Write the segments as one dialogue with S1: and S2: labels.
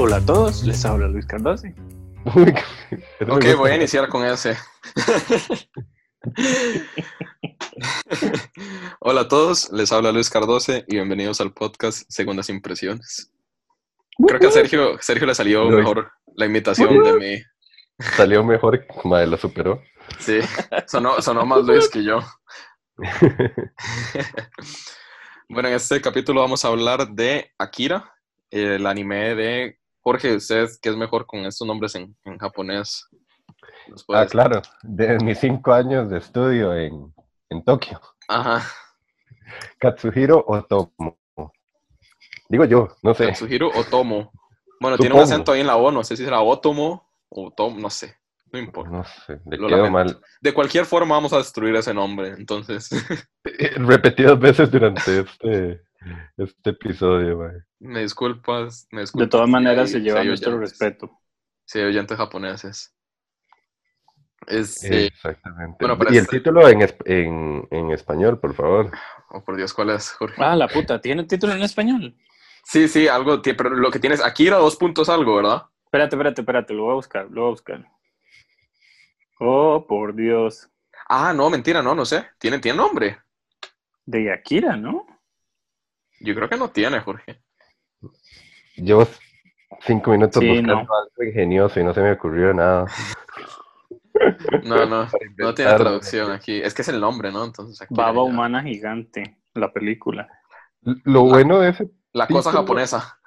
S1: Hola a todos, les habla Luis Cardosi.
S2: ok, voy a iniciar con ese. Hola a todos, les habla Luis Cardose y bienvenidos al podcast Segundas Impresiones. Creo que a Sergio, Sergio le salió mejor la imitación de mí.
S3: Salió mejor, madre, lo superó.
S2: Sí, sonó, sonó más Luis que yo. bueno, en este capítulo vamos a hablar de Akira, el anime de Jorge. ¿Usted qué es mejor con estos nombres en, japonés?
S3: Ah, claro, de mis cinco años de estudio en, en Tokio.
S2: Ajá.
S3: Katsuhiro Otomo. Digo yo, no sé.
S2: Katsuhiro Otomo. Bueno, tiene un acento ahí en la O, no sé si será Otomo o Otomo, no sé. No importa.
S3: No sé, le quedó mal.
S2: De cualquier forma vamos a destruir ese nombre, entonces.
S3: Repetidas veces durante este, este episodio, güey.
S2: Me disculpas, me
S1: De todas maneras se lleva nuestro respeto.
S2: Sí, oyentes japoneses. Este,
S3: Exactamente. y el título en, en, en, español, por favor.
S2: Oh, por Dios, ¿cuál es, Jorge?
S1: Ah, la puta, ¿tiene título en español?
S2: Sí, sí, algo, pero lo que tienes, aquí era dos puntos algo, ¿verdad?
S1: Espérate, espérate, espérate, lo voy a buscar, lo voy a buscar. Oh, por Dios.
S2: Ah, no, mentira, no, no sé. ¿Tiene, tiene nombre?
S1: De Akira, ¿no?
S2: Yo creo que no tiene, Jorge.
S3: Llevo cinco minutos buscando algo ingenioso y no se me ocurrió nada.
S2: No, no, no tiene traducción aquí. Es que es el nombre, ¿no? Entonces
S1: Baba Humana Gigante, la película.
S3: Lo bueno de ese.
S2: La cosa japonesa.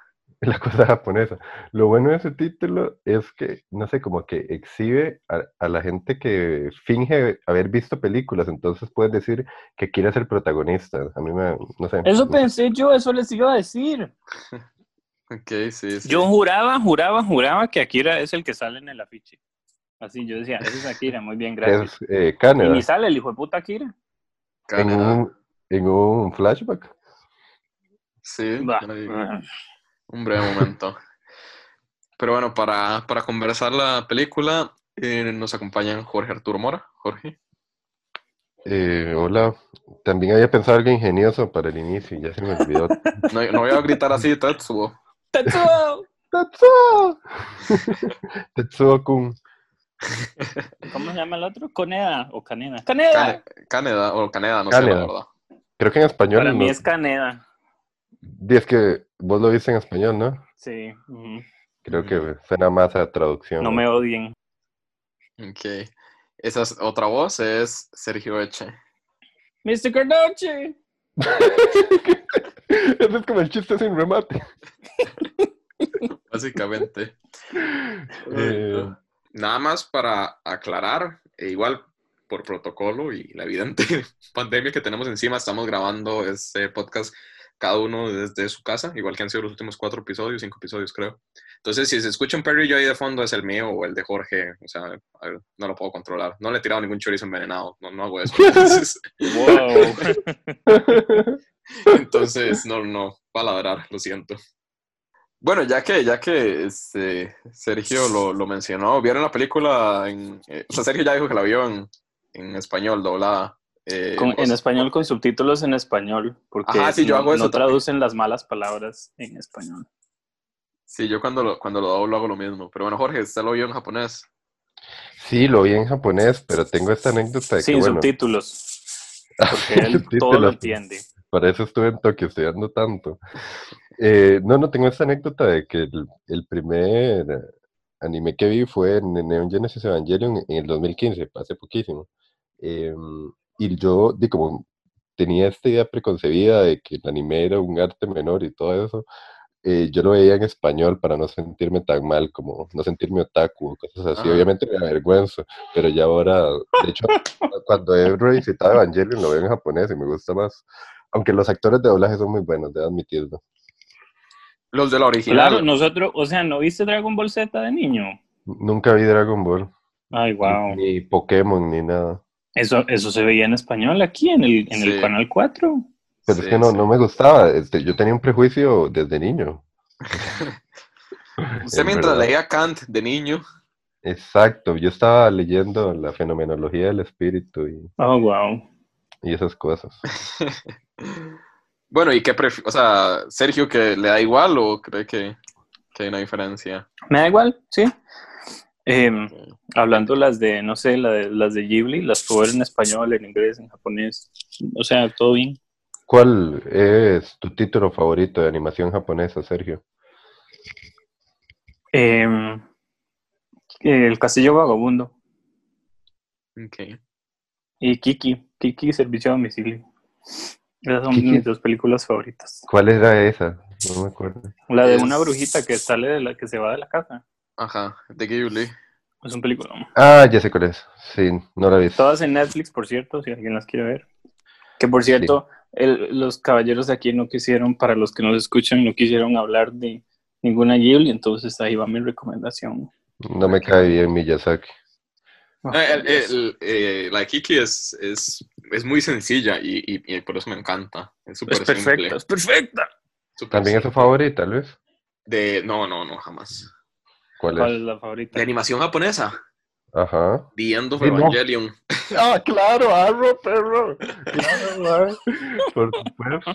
S3: la cosa japonesa. Lo bueno de ese título es que, no sé, como que exhibe a, la gente que finge haber visto películas, entonces puedes decir que quiere ser protagonista. A mí me, no sé.
S1: Eso pensé yo, eso les iba a decir.
S2: ok, sí, sí.
S1: Yo juraba, juraba, juraba que Akira es el que sale en el afiche. Así, yo decía, ese es Akira, muy bien, gracias.
S3: Es eh.
S1: Y ni sale el hijo de puta Akira.
S3: En un, en un flashback.
S2: Sí un breve momento. Pero bueno, para, conversar la película eh, nos acompañan Jorge Arturo Mora. Jorge.
S3: Eh, hola, también había pensado algo ingenioso para el inicio y ya se me olvidó.
S2: no, voy a gritar así, Tetsuo.
S1: ¡Tetsuo!
S3: ¡Tetsuo! Tetsuo-kun.
S1: ¿Cómo se llama el otro? ¿Coneda o Caneda? ¡Caneda!
S2: Caneda o Caneda, no sé la verdad.
S3: Creo que en español.
S1: Para mí es Caneda.
S3: Es que vos lo viste en español, ¿no?
S1: Sí.
S3: Creo que suena más a traducción.
S1: No me odien.
S2: Ok. Esa es, otra voz es Sergio Eche.
S1: Mr. Cardoche.
S3: Ese es como el chiste sin remate.
S2: Básicamente. Eh, nada más para aclarar, e igual por protocolo y la evidente pandemia que tenemos encima, estamos grabando este podcast cada uno desde su casa, igual que han sido los últimos cuatro episodios, cinco episodios creo. Entonces, si se escucha un Perry yo ahí de fondo, es el mío o el de Jorge, o sea, no lo puedo controlar. No le he tirado ningún chorizo envenenado, no, no hago eso. Entonces, no, no, va a ladrar, lo siento. Bueno, ya que, ya que este, Sergio lo, lo, mencionó, ¿vieron la película? En, eh, o sea, Sergio ya dijo que la vio en, en español, doblada.
S1: Eh, en español con subtítulos en español, porque no, traducen las malas palabras en español.
S2: Sí, yo cuando lo, cuando lo doblo hago lo mismo. Pero bueno, Jorge, ¿usted lo vio en japonés?
S3: Sí, lo vi en japonés, pero tengo esta anécdota de
S1: Sin subtítulos. Porque él todo lo entiende.
S3: Para eso estuve en Tokio estudiando tanto. Eh, no, no, tengo esta anécdota de que el, primer anime que vi fue en Neon Genesis Evangelion en el 2015, hace poquísimo. Eh, y yo, di como tenía esta idea preconcebida de que el anime era un arte menor y todo eso, eh, yo lo veía en español para no sentirme tan mal, como no sentirme otaku o cosas así. Obviamente me avergüenzo, pero ya ahora, de hecho, cuando he revisitado Evangelion lo veo en japonés y me gusta más. Aunque los actores de doblaje son muy buenos, debo admitirlo.
S2: Los de la original.
S1: Claro, nosotros, o sea, ¿no viste Dragon Ball Z de niño?
S3: Nunca vi Dragon Ball.
S1: Ay, wow.
S3: Ni Pokémon, ni nada.
S1: Eso, eso se veía en español aquí, en el, en el Canal 4.
S3: Pero es que no, no me gustaba. Este, yo tenía un prejuicio desde niño.
S2: Usted mientras leía Kant de niño.
S3: Exacto, yo estaba leyendo la fenomenología del espíritu y,
S1: oh, wow.
S3: y esas cosas.
S2: bueno, ¿y qué prefieres? O sea, Sergio, que le da igual o cree que...? Que hay una diferencia.
S1: Me da igual, sí. Em, hablando las de, no sé, las de Ghibli, las puedo ver en español, en inglés, en japonés. O sea, todo bien.
S3: ¿Cuál es tu título favorito de animación japonesa, Sergio?
S1: Em, el Castillo Vagabundo.
S2: Ok.
S1: Y Kiki, Kiki Servicio a Domicilio. Esas son mis dos películas favoritas.
S3: ¿Cuál era esa? No me acuerdo.
S1: La de una brujita que sale de la que se va de la casa.
S2: Ajá, de Ghibli.
S1: Es un película.
S3: Ah, ya sé cuál es. Sí, no la he visto.
S1: Todas en Netflix, por cierto, si alguien las quiere ver. Que por cierto, los caballeros de aquí no quisieron, para los que nos escuchan, no quisieron hablar de ninguna Ghibli, entonces ahí va mi recomendación.
S3: No me cae bien Miyazaki.
S2: Ah, eh, la Kiki es, es, es, muy sencilla y, y, por eso me encanta. Es súper
S1: perfecta, es perfecta.
S3: ¿También es tu favorita, Luis?
S2: De, no, no, no, jamás.
S3: ¿Cuál,
S1: es? la favorita?
S2: De animación japonesa.
S3: Ajá.
S2: The End of Evangelion.
S3: Ah, claro, Arrow, perro. Claro, por supuesto.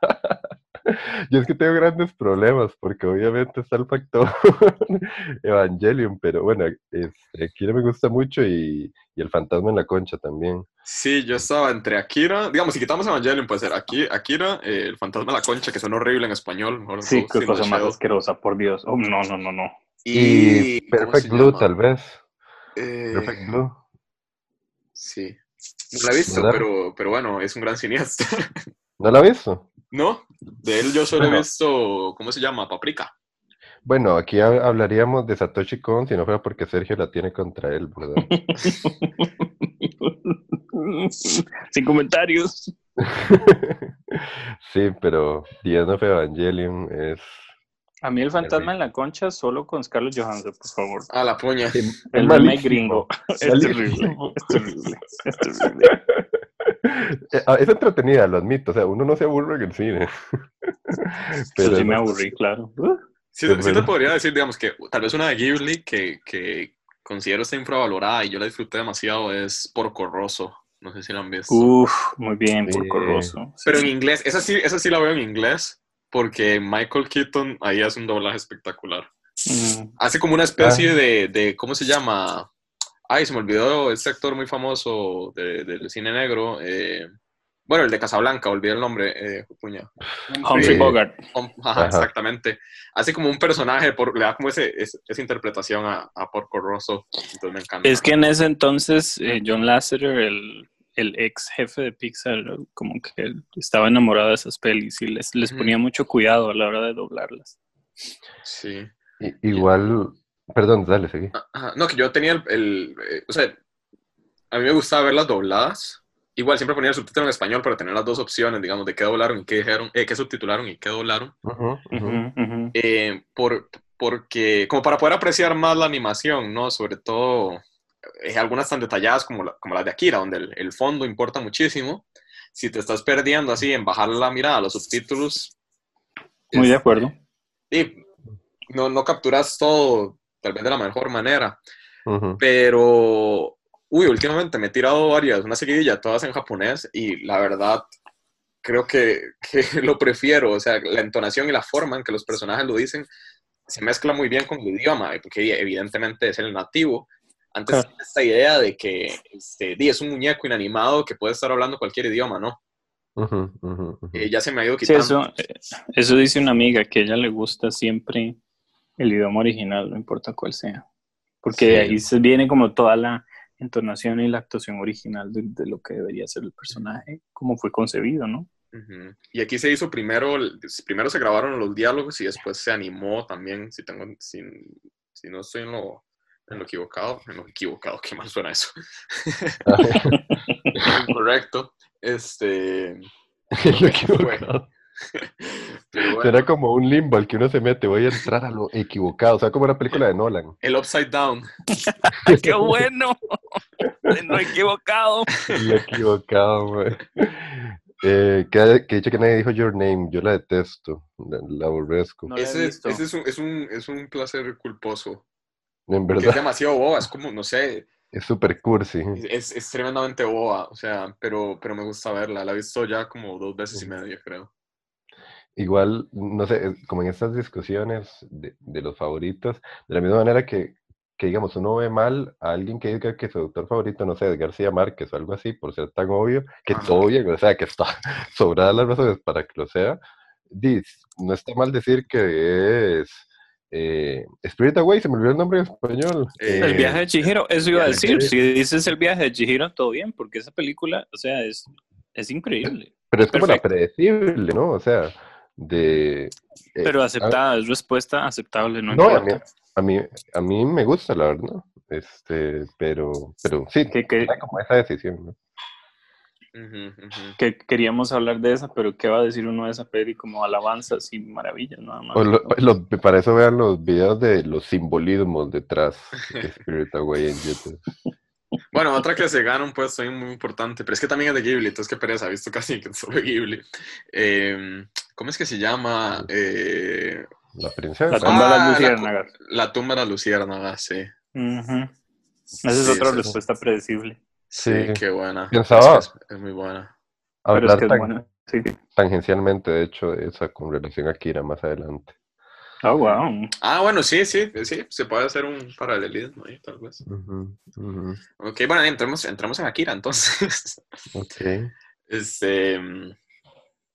S3: Yo es que tengo grandes problemas porque obviamente está el factor Evangelion, pero bueno, este, Akira me gusta mucho y, el fantasma en la concha también.
S2: Sí, yo estaba entre Akira, digamos, si quitamos Evangelion puede ser aquí, Akira, eh, el fantasma en la concha, que suena horrible en español.
S1: Mejor sí, qué cosa más asquerosa, por Dios. Oh, no, no, no, no.
S3: Y, Perfect Blue, tal vez. Eh, Perfect Blue.
S2: Sí. No la he visto, pero, pero bueno, es un gran cineasta.
S3: ¿No la he visto?
S2: No, de él yo solo he visto, ¿cómo se llama? Paprika.
S3: Bueno, aquí hablaríamos de Satoshi Kon si no fuera porque Sergio la tiene contra él, ¿verdad?
S1: Sin comentarios.
S3: sí, pero End of Evangelion es...
S1: A mí el fantasma en la concha solo con Scarlett Johansson, por favor.
S2: A la puña.
S1: el remake gringo. Es terrible. Es terrible. Es terrible.
S3: Eh, ah, es entretenida, lo admito. O sea, uno no se aburre en el cine.
S1: Pero sí me aburrí, claro.
S2: Sí, te podría decir, digamos, que tal vez una de Ghibli que, que considero está infravalorada y yo la disfruté demasiado es Porco Rosso. No sé si la han visto.
S1: Uf, muy bien, Porco Rosso.
S2: Pero en inglés, esa sí, esa sí la veo en inglés porque Michael Keaton ahí hace un doblaje espectacular. Mm. Hace como una especie ah. de, de, ¿cómo se llama? Ay, se me olvidó este actor muy famoso del cine negro. Eh, bueno, el de Casablanca, olvidé el nombre, eh, puña.
S1: Humphrey Bogart.
S2: exactamente. Hace como un personaje, por, le da como ese, esa interpretación a, a, Porco Rosso. Entonces me encanta.
S1: Es que en ese entonces eh, John Lasseter, el, el, ex jefe de Pixar, como que estaba enamorado de esas pelis y les, les ponía mucho cuidado a la hora de doblarlas.
S2: Sí.
S3: igual, Perdón, dale, seguí.
S2: No, que yo tenía el, eh, O sea, a mí me gustaba ver las dobladas. Igual siempre ponía el subtítulo en español para tener las dos opciones, digamos, de qué doblaron y qué dijeron, eh, qué subtitularon y qué doblaron. Eh, por, porque, como para poder apreciar más la animación, ¿no? Sobre todo, algunas tan detalladas como, como las de Akira, donde el, el, fondo importa muchísimo. Si te estás perdiendo así en bajar la mirada a los subtítulos.
S1: Muy de acuerdo.
S2: Y no, no capturas todo tal vez de la mejor manera. Pero, uy, últimamente me he tirado varias, una seguidilla, todas en japonés, y la verdad, creo que, que, lo prefiero. O sea, la entonación y la forma en que los personajes lo dicen se mezcla muy bien con el idioma, porque evidentemente es el nativo. Antes esta idea de que este, es un muñeco inanimado que puede estar hablando cualquier idioma, ¿no? Eh, ya se me ha ido quitando.
S1: eso, eh, eso dice una amiga que a ella le gusta siempre el idioma original, no importa cuál sea. Porque de ahí se viene como toda la entonación y la actuación original de, lo que debería ser el personaje, como fue concebido, ¿no?
S2: Y aquí se hizo primero, primero se grabaron los diálogos y después se animó también, si tengo, si, no estoy en lo, en lo equivocado, en lo equivocado, qué mal suena eso. Correcto. Este.
S3: lo equivocado. Será como un limbo al que uno se mete, voy a entrar a lo equivocado, o sea, como una película de Nolan.
S2: El Upside Down.
S1: ¡Qué bueno! No equivocado.
S3: Lo equivocado, güey. Eh, que, he dicho que nadie dijo Your Name, yo la detesto, la, aborrezco.
S2: ese, es, un, es, un, es, un, placer culposo.
S3: En verdad.
S2: Es demasiado boba, es como, no sé.
S3: Es súper cursi.
S2: Es, es, tremendamente boba, o sea, pero, pero me gusta verla. La he visto ya como dos veces y media, creo.
S3: igual, no sé, como en estas discusiones de, de los favoritos, de la misma manera que, que, digamos, uno ve mal a alguien que diga que su autor favorito, no sé, es García Márquez o algo así, por ser tan obvio, que todo bien, o sea, que está sobrada las razones para que lo sea, no está mal decir que es eh, Spirit Away, se me olvidó el nombre en español.
S1: el eh, viaje de Chihiro, eso iba a decir. Si dices el viaje de Chihiro, todo bien, porque esa película, o sea, es, es increíble.
S3: Pero es como la predecible, ¿no? O sea, de. Eh,
S1: pero aceptada, es respuesta aceptable, no,
S3: no a, mí, a, mí, me gusta, la verdad. Este, pero, pero sí, que, como esa decisión, ¿no?
S1: Que queríamos hablar de esa, pero ¿qué va a decir uno de esa peli como alabanzas y maravillas? Nada más.
S3: para eso vean los videos de los simbolismos detrás de Spirit Away en YouTube.
S2: Bueno, otra que se gana un puesto muy importante, pero es que también es de Ghibli, entonces qué pereza, visto casi que solo Ghibli. Em, ¿Cómo es que se llama? Eh,
S3: la princesa.
S1: La tumba de las ah, luciérnagas.
S2: La, tumba de las luciérnagas, sí.
S1: Esa es otra respuesta predecible.
S2: Sí, qué buena.
S3: Pensaba.
S2: Es, muy buena.
S3: Hablar tangencialmente, de hecho, esa con relación a Kira más adelante.
S1: Oh, wow.
S2: Ah, bueno, sí, sí, sí, se puede hacer un paralelismo ahí, tal vez. Ok, bueno, entramos, entramos en Akira entonces.
S3: ok.
S2: Este.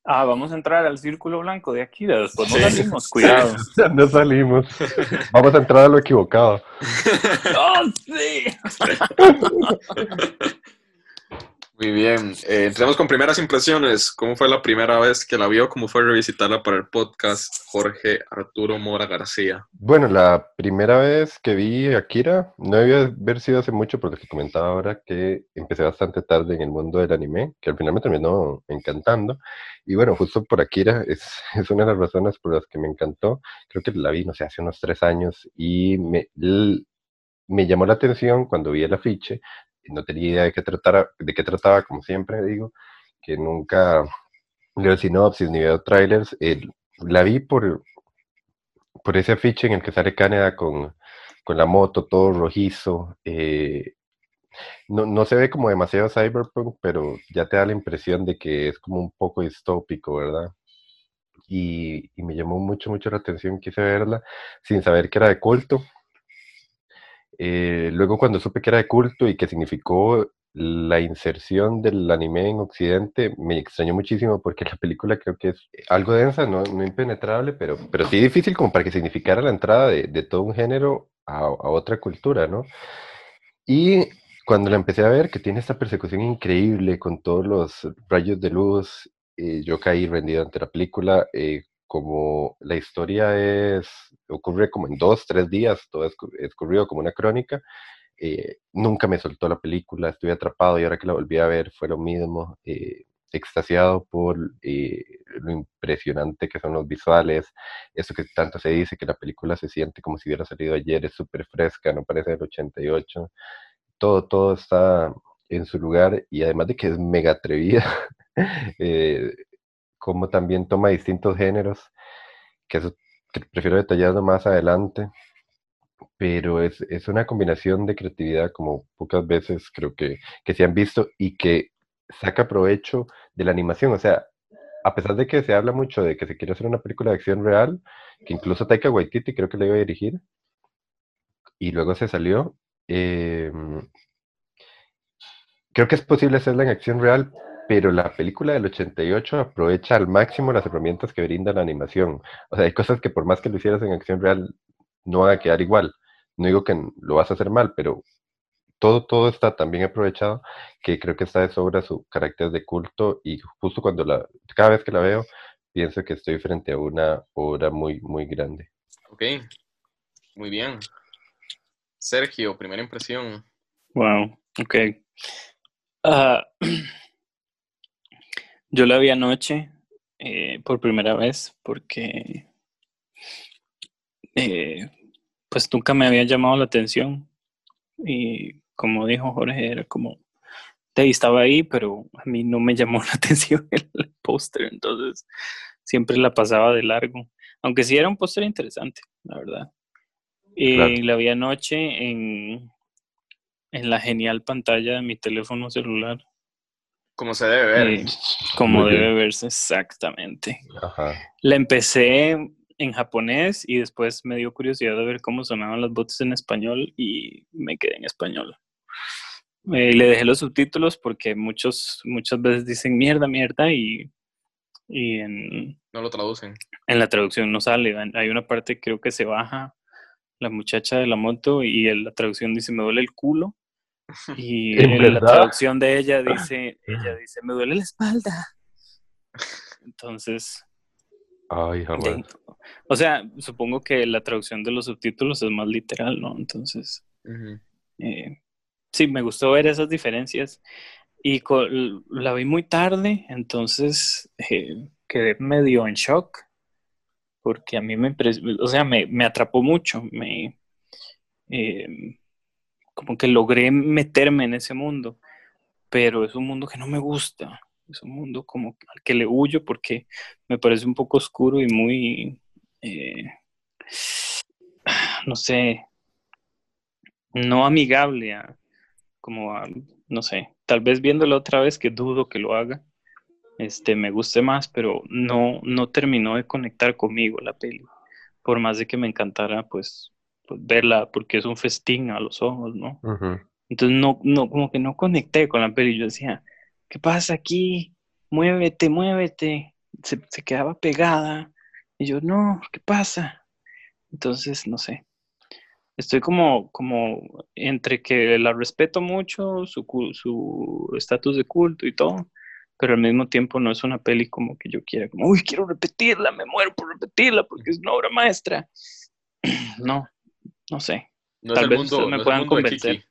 S1: Ah, vamos a entrar al círculo blanco de Akira. Después no salimos, cuidado.
S3: no salimos. Vamos a entrar a lo equivocado.
S1: ¡Oh, sí!
S2: Muy bien. Eh, entremos con primeras impresiones. ¿Cómo fue la primera vez que la vio? ¿Cómo fue revisitarla para el podcast Jorge Arturo Mora García?
S3: Bueno, la primera vez que vi Akira no debía haber sido hace mucho porque te comentaba ahora que empecé bastante tarde en el mundo del anime, que al final me terminó encantando. Y bueno, justo por Akira es, es una de las razones por las que me encantó. Creo que la vi, no sé, hace unos tres años y me, me llamó la atención cuando vi el afiche no tenía idea de qué, tratara, de qué trataba, como siempre digo, que nunca leo sinopsis ni veo trailers. la vi por, por ese afiche en el que sale Canadá con, con la moto, todo rojizo. Eh, no, no, se ve como demasiado cyberpunk, pero ya te da la impresión de que es como un poco distópico, ¿verdad? Y, y me llamó mucho, mucho la atención, quise verla sin saber que era de culto. Eh, luego cuando supe que era de culto y que significó la inserción del anime en Occidente, me extrañó muchísimo porque la película creo que es algo densa, no, impenetrable, pero, pero sí difícil como para que significara la entrada de, de todo un género a, otra cultura, ¿no? Y cuando la empecé a ver, que tiene esta persecución increíble con todos los rayos de luz, eh, yo caí rendido ante la película, eh, como la historia es, ocurre como en dos, tres días, todo es, escurrido como una crónica, eh, nunca me soltó la película, estuve atrapado y ahora que la volví a ver fue lo mismo, eh, extasiado por eh, lo impresionante que son los visuales, eso que tanto se dice que la película se siente como si hubiera salido ayer, es súper fresca, no parece del 88, todo, todo está en su lugar y además de que es mega atrevida, como también toma distintos géneros, que eso prefiero detallarlo más adelante, pero es, es, una combinación de creatividad como pocas veces creo que, que se han visto y que saca provecho de la animación. O sea, a pesar de que se habla mucho de que se quiere hacer una película de acción real, que incluso Taika Waititi creo que le iba a dirigir, y luego se salió, em, creo que es posible hacerla en acción real, pero la película del 88 aprovecha al máximo las herramientas que brinda la animación. O sea, hay cosas que por más que lo hicieras en acción real, no van a quedar igual. No digo que lo vas a hacer mal, pero todo, todo está tan bien aprovechado que creo que está de sobra su carácter de culto y justo cuando la, cada vez que la veo, pienso que estoy frente a una obra muy, muy grande.
S2: Ok, muy bien. Sergio, primera impresión.
S1: Wow, ok. Uh, Yo la vi anoche eh, por primera vez porque eh, pues nunca me había llamado la atención. Y como dijo Jorge era como estaba ahí pero a mí no me llamó la atención el, póster entonces siempre la pasaba de largo. Aunque sí era un póster interesante la verdad. Y la vi anoche en en la genial pantalla de mi teléfono celular
S2: Como se debe ver.
S1: Eh, como debe verse exactamente.
S3: Ajá.
S1: La empecé en japonés y después me dio curiosidad de ver cómo sonaban las voces en español y me quedé en español. Eh, le dejé los subtítulos porque muchos, muchas veces dicen mierda, mierda y, y en,
S2: No lo traducen.
S1: en la traducción no sale. Hay una parte creo que se baja la muchacha de la moto y en la traducción dice me duele el culo y
S3: ¿En
S1: en la traducción de ella dice ella dice me duele la espalda. Entonces,
S3: Ay,
S1: de- o sea, supongo que la traducción de los subtítulos es más literal, ¿no? Entonces, eh, sí, me gustó ver esas diferencias y la vi muy tarde, entonces eh, quedé medio en shock porque a mí me, o sea, me, me atrapó mucho, me, eh, como que logré meterme en ese mundo, pero es un mundo que no me gusta, es un mundo como al que le huyo porque me parece un poco oscuro y muy, eh, no sé, no amigable, como a, no sé, tal vez viéndolo otra vez que dudo que lo haga, este, me guste más, pero no, no terminó de conectar conmigo la peli, por más de que me encantara, pues, verla, porque es un festín a los ojos, ¿no? Entonces no, no, como que no conecté con la peli. Yo decía, ¿qué pasa aquí? Muévete, muévete. Se, se quedaba pegada. Y yo, no, ¿qué pasa? Entonces, no sé. Estoy como, como entre que la respeto mucho, su estatus de culto y todo, pero al mismo tiempo no es una peli como que yo quiera, como, uy, quiero repetirla, me muero por repetirla porque es una obra maestra. No, no sé.
S2: No
S1: Tal vez
S2: mundo,
S1: ustedes me
S2: no
S1: puedan convencer.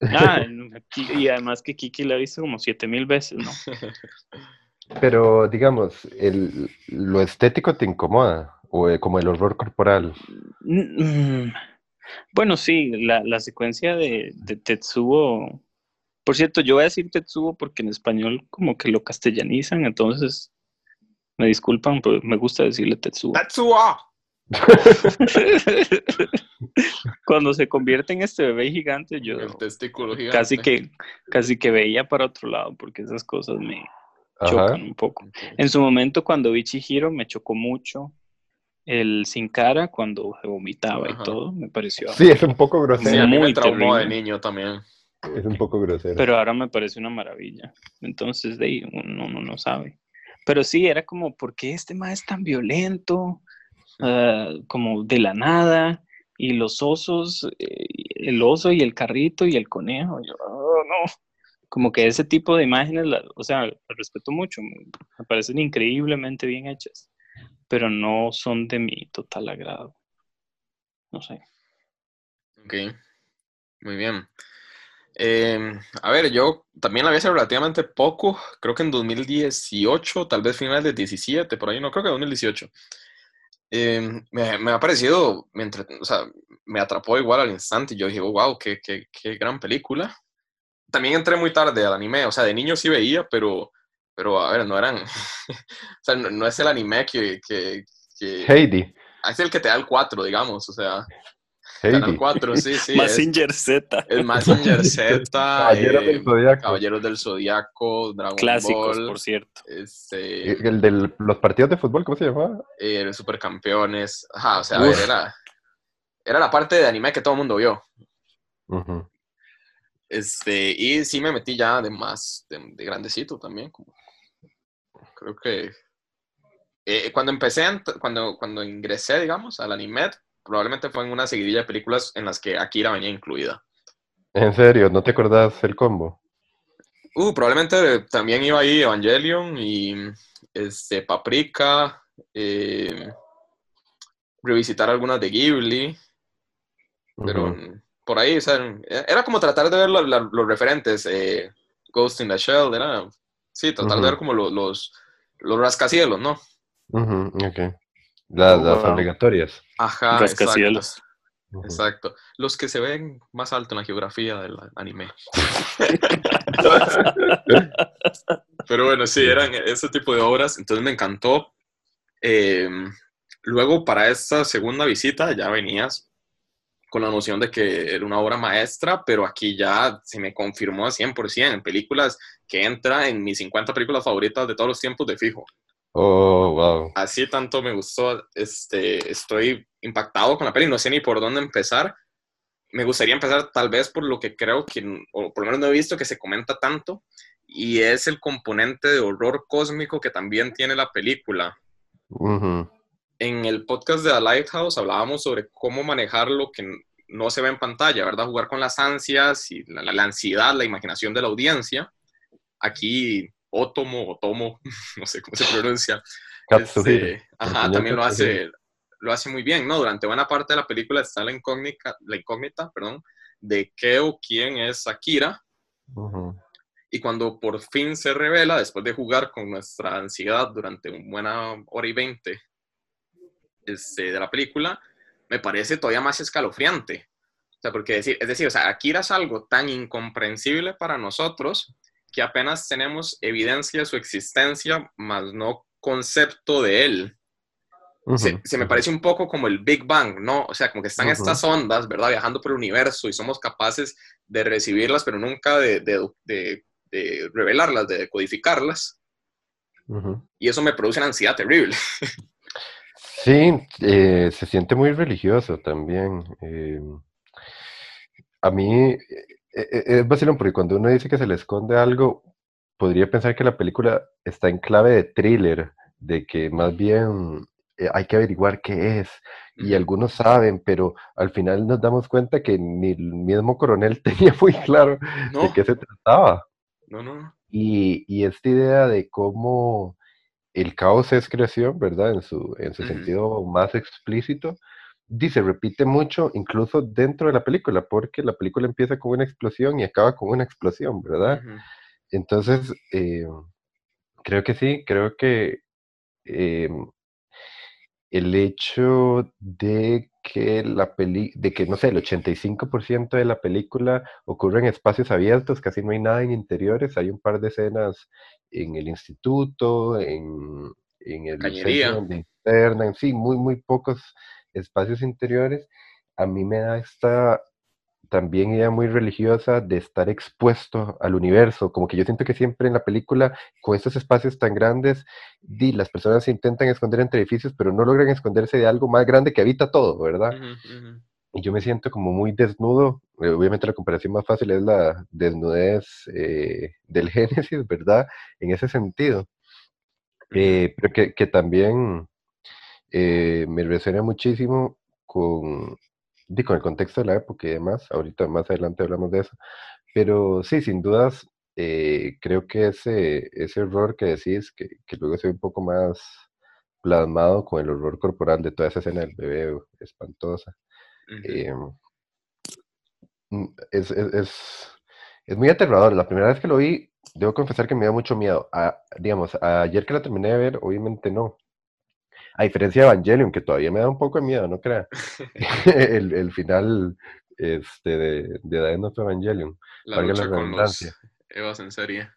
S1: Ah, y además que Kiki la he visto como siete mil veces, ¿no?
S3: Pero, digamos, el, ¿lo estético te incomoda? ¿O eh, como el horror corporal?
S1: Mm, Bueno, sí, la, la secuencia de, de Tetsuo. Por cierto, yo voy a decir Tetsuo porque en español como que lo castellanizan, entonces me disculpan, pero me gusta decirle Tetsuo.
S2: ¡Tatsuo!
S1: Cuando se convierte en este bebé gigante, yo
S2: El testículo gigante.
S1: casi que, casi que veía para otro lado porque esas cosas me
S3: Ajá.
S1: chocan un poco. En su momento, cuando vi Chihiro, me chocó mucho el sin cara cuando se vomitaba
S2: Ajá.
S1: y todo, me pareció.
S3: Sí, es un poco
S2: Sí,
S3: grosero.
S2: a mí me
S1: Muy
S2: traumó de
S1: terrible.
S2: niño también.
S3: Es un poco grosero.
S1: Pero ahora me parece una maravilla. Entonces, de ahí uno, uno no sabe. Pero sí, era como, ¿por qué este ma es tan violento? Ah, como de la nada. Y los osos, eh, el oso y el carrito y el conejo. Yo, "Oh, no. Como que ese tipo de imágenes, o sea, las respeto mucho. Me parecen increíblemente bien hechas. Pero no son de mi total agrado. No sé.
S2: Ok, muy bien. Eh, a ver, yo también la vi hace relativamente poco, creo que en 2018, tal vez finales de 17, por ahí, no creo que 2018. Eh, me, me ha parecido, me, entre- o sea, me atrapó igual al instante. y Yo dije, wow, qué, qué, qué gran película. También entré muy tarde al anime, o sea, de niño sí veía, pero, pero a ver, no eran, o sea, no, no es el anime que, que, que-
S3: Heidi.
S2: es el que te da el 4, digamos, o sea, Canal
S3: Heidi.
S2: 4, sí, sí.
S1: Mazinger Z.
S2: es Mazinger Z,
S3: Caballeros
S2: eh,
S3: del Zodiaco.
S2: Caballeros del Zodiaco, Dragon
S1: Clásicos,
S2: Ball,
S1: por cierto.
S2: este,
S3: El de los partidos de fútbol, ¿cómo se llamaba?
S2: eh, Supercampeones. Ajá, o sea, a
S1: Uf.
S2: ver, era, era la parte de anime que todo el mundo vio. Este, y sí me metí ya de más, de, de grandecito también. como- creo que eh, cuando empecé, cuando, cuando ingresé, digamos, al anime, probablemente fue en una seguidilla de películas en las que Akira venía incluida.
S3: En serio, ¿no te acordás el combo?
S2: Uh, probablemente también iba ahí Evangelion y este, Paprika, eh, revisitar algunas de Ghibli, pero por ahí, o sea, era como tratar de ver la- los referentes, eh, Ghost in the Shell, era, sí, tratar de ver como lo- los, los rascacielos, ¿no?
S3: Ujú, ok. La-
S1: Oh,
S3: las
S1: wow.
S3: obligatorias.
S2: Ajá,
S1: Rascacielos.
S2: exacto. Los que se ven más alto en la geografía del anime. Pero bueno, sí, eran ese tipo de obras, entonces me encantó. Eh, luego, para esta segunda visita, ya venías con la noción de que era una obra maestra, pero aquí ya se me confirmó a 100%. En películas que entra en mis 50 películas favoritas de todos los tiempos de fijo.
S3: Oh, wow.
S2: Así tanto me gustó, este, estoy impactado con la peli, no sé ni por dónde empezar. Me gustaría empezar tal vez por lo que creo que, o por lo menos no he visto que se comenta tanto, y es el componente de horror cósmico que también tiene la película. En el podcast de The Lighthouse hablábamos sobre cómo manejar lo que no se ve en pantalla, ¿verdad? Jugar con las ansias y la, la ansiedad, la imaginación de la audiencia. Aquí Otomo, Otomo, no sé cómo se pronuncia. Este, ajá, también lo hace, lo hace muy bien, ¿no? Durante buena parte de la película está la incógnita, la incógnita perdón, de qué o quién es Akira. Y cuando por fin se revela, después de jugar con nuestra ansiedad durante una buena hora y veinte este, de la película, me parece todavía más escalofriante. O sea, porque decir, es decir, o sea, Akira es algo tan incomprensible para nosotros que apenas tenemos evidencia de su existencia, más no concepto de él. se, me parece un poco como el Big Bang, ¿no? O sea, como que están estas ondas, ¿verdad? Viajando por el universo y somos capaces de recibirlas, pero nunca de, de, de, revelarlas, de codificarlas. Y eso me produce una ansiedad terrible.
S3: sí, eh, se siente muy religioso también. Eh, a mí, es vacilón porque cuando uno dice que se le esconde algo, podría pensar que la película está en clave de thriller, de que más bien eh, hay que averiguar qué es. Y algunos saben, pero al final nos damos cuenta que ni el mismo coronel tenía muy claro de qué se trataba.
S2: No, no.
S3: Y, y, esta idea de cómo el caos es creación, ¿verdad? En su, en su sentido más explícito, dice, repite mucho incluso dentro de la película, porque la película empieza con una explosión y acaba con una explosión, ¿verdad? Entonces, eh, creo que sí, creo que em, el hecho de que la peli, de que no sé, el 85% de la película ocurre en espacios abiertos, casi no hay nada en interiores, hay un par de escenas en el instituto, en, en el centro de interna, en fin, muy, muy pocos espacios interiores, a mí me da esta también idea muy religiosa de estar expuesto al universo, como que yo siento que siempre en la película, con estos espacios tan grandes, di, las personas se intentan esconder entre edificios, pero no logran esconderse de algo más grande que habita todo, ¿verdad? Y yo me siento como muy desnudo, eh, obviamente la comparación más fácil es la desnudez eh, del Génesis, ¿verdad? En ese sentido. Eh, pero que, que también eh, me resuena muchísimo con, con el contexto de la época y demás. Ahorita más adelante hablamos de eso. Pero sí, sin dudas, eh, creo que ese, ese horror que decís, que, que, luego se ve un poco más plasmado con el horror corporal de toda esa escena del bebé espantosa. Eh, mm, es, es, es, es, muy aterrador. La primera vez que lo vi, debo confesar que me dio mucho miedo. A, digamos, ayer que la terminé de ver, obviamente no, a diferencia de Evangelion, que todavía me da un poco de miedo, no crea. el, el, final este, de, de End of Evangelion.
S2: La lucha con los Evas en serie.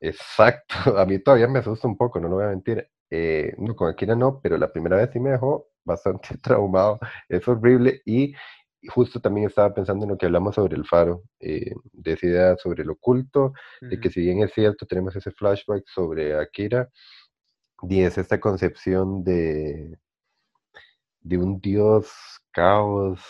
S3: Exacto, a mí todavía me asusta un poco, no lo voy a mentir. Eh, no, con Akira no, pero la primera vez sí me dejó bastante traumado, es horrible y justo también estaba pensando en lo que hablamos sobre el faro, eh, de esa idea sobre el oculto, de que si bien es cierto, tenemos ese flashback sobre Akira, y es esta concepción de, de un dios caos.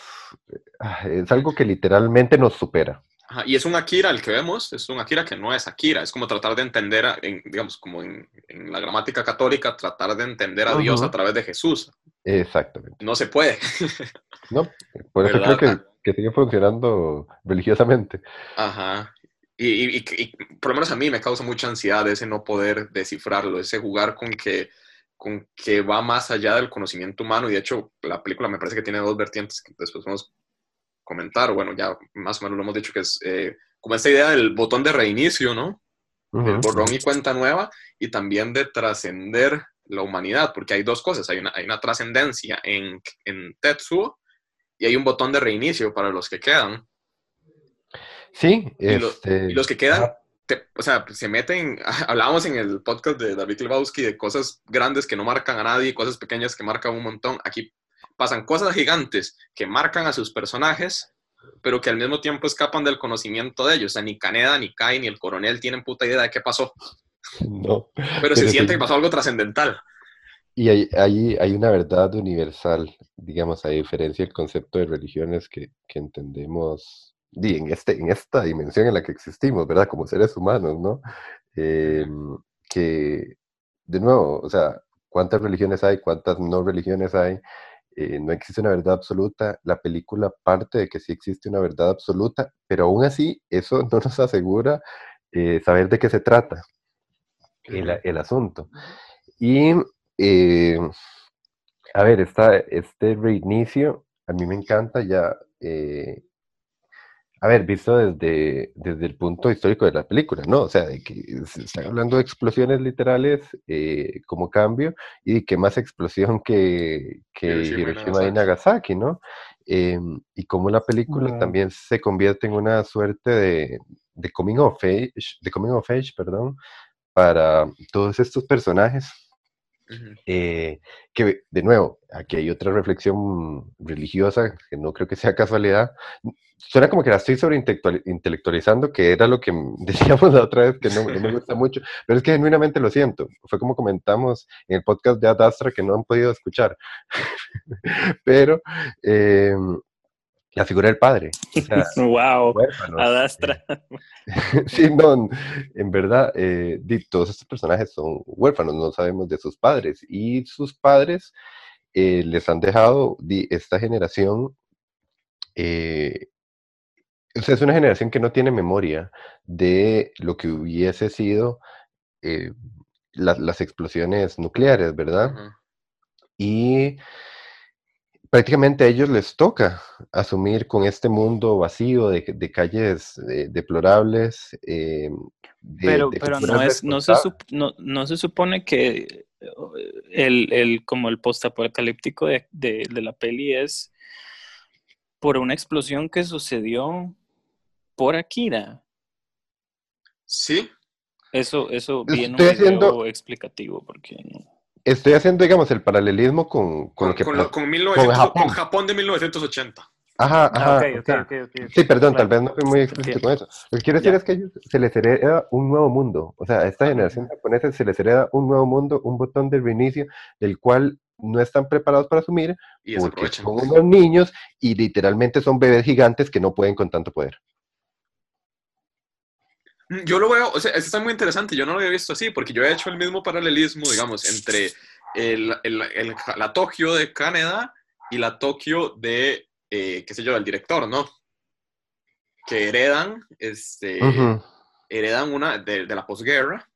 S3: Ah, es algo que literalmente nos supera.
S2: y es un Akira el que vemos, es un Akira que no es Akira, es como tratar de entender, digamos, como en, la gramática católica, tratar de entender a Dios a través de Jesús.
S3: Exactamente.
S2: No se puede.
S3: no, por eso creo que, que, sigue funcionando religiosamente.
S2: Ajá. Y, por lo menos a mí me causa mucha ansiedad ese no poder descifrarlo, ese jugar con que, con que va más allá del conocimiento humano. Y de hecho, la película me parece que tiene dos vertientes que después vamos a comentar. Bueno, ya más o menos lo hemos dicho, que es eh, como esta idea del botón de reinicio, ¿no? El borrón y cuenta nueva, y también de trascender la humanidad, porque hay dos cosas. Hay una, hay una trascendencia en, en Tetsuo y hay un botón de reinicio para los que quedan.
S3: Sí,
S2: y, este, los que quedan, o sea, se meten, hablábamos en el podcast de David Lebowski de cosas grandes que no marcan a nadie, cosas pequeñas que marcan un montón. Aquí pasan cosas gigantes que marcan a sus personajes pero que al mismo tiempo escapan del conocimiento de ellos. O sea, ni Caneda, ni Kai, ni el coronel tienen puta idea de qué pasó.
S3: No.
S2: Pero, se siente que pasó algo trascendental.
S3: Y hay, hay, hay, una verdad universal, digamos, a diferencia del concepto de religiones que, que entendemos en, este, en esta dimensión en la que existimos, ¿verdad? Como seres humanos, ¿no? Em, que, de nuevo, o sea, ¿cuántas religiones hay? ¿Cuántas no religiones hay? Eh, no existe una verdad absoluta. La película parte de que sí existe una verdad absoluta, pero aún así eso no nos asegura eh, saber de qué se trata el, el asunto. Y, eh, a ver, esta, este reinicio a mí me encanta ya a ver, visto desde, desde el punto histórico de la película, ¿no? O sea, de que se están hablando de explosiones literales eh, como cambio y que más explosión que, que Hiroshima, y Nagasaki, ¿no? Em, y cómo la película también se convierte en una suerte de, de, coming of age, de coming of age, perdón, para todos estos personajes. Eh, que de nuevo, aquí hay otra reflexión religiosa que no creo que sea casualidad, suena como que la estoy sobreintelectualizando, que era lo que decíamos la otra vez, que no, me gusta mucho, pero es que genuinamente lo siento. Fue como comentamos en el podcast de Adastra que no han podido escuchar. pero em, la figura del padre.
S1: wow, Adastra.
S3: sí, no, en verdad, eh, todos estos personajes son huérfanos, no sabemos de sus padres, y sus padres eh, les han dejado esta generación eh, o sea, es una generación que no tiene memoria de lo que hubiese sido eh, las explosiones nucleares, ¿verdad? Y prácticamente a ellos les toca asumir con este mundo vacío de, calles deplorables.
S1: Eh, pero pero no, es, no, se no, se supone que el, el como el postapocalíptico de, de, de la peli es por una explosión que sucedió por Akira.
S2: Sí.
S1: Eso, eso viene un haciendo, explicativo, porque
S3: Estoy haciendo, digamos, el paralelismo con,
S2: con,
S3: que...
S2: Con, Japón. Japón. de 1980.
S3: Ajá, ajá. Ah, sí, perdón, tal vez no fui muy explícito con eso. Lo que quiero decir es que a ellos se les hereda un nuevo mundo. O sea, a esta generación japonesa se les hereda un nuevo mundo, un botón de reinicio, del cual no están preparados para asumir,
S2: y
S3: porque son unos niños y literalmente son bebés gigantes que no pueden con tanto poder.
S2: Mm, yo lo veo, o sea, esto está muy interesante, yo no lo había visto así, porque yo he hecho el mismo paralelismo, digamos, entre el, el, la Tokio de Canadá y la Tokio de, eh, qué sé yo, del director, ¿no? Que heredan, este, heredan una de, de la posguerra,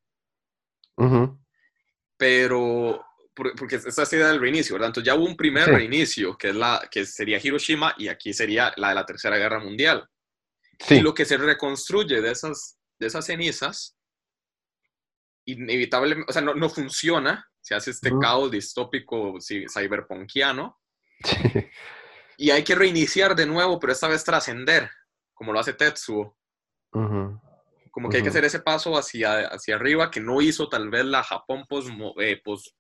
S2: pero, porque esta es idea del reinicio, ¿verdad? Entonces ya hubo un primer reinicio, que, es la, que sería Hiroshima, y aquí sería la de la Tercera Guerra Mundial. Sí. Y lo que se reconstruye de esas de esas cenizas, inevitablemente, o sea, no, no funciona, se hace este caos distópico cyberpunkiano, y hay que reiniciar de nuevo, pero esta vez trascender, como lo hace Tetsuo. Como que hay que hacer ese paso hacia, hacia arriba que no hizo tal vez la Japón pos, eh, pos,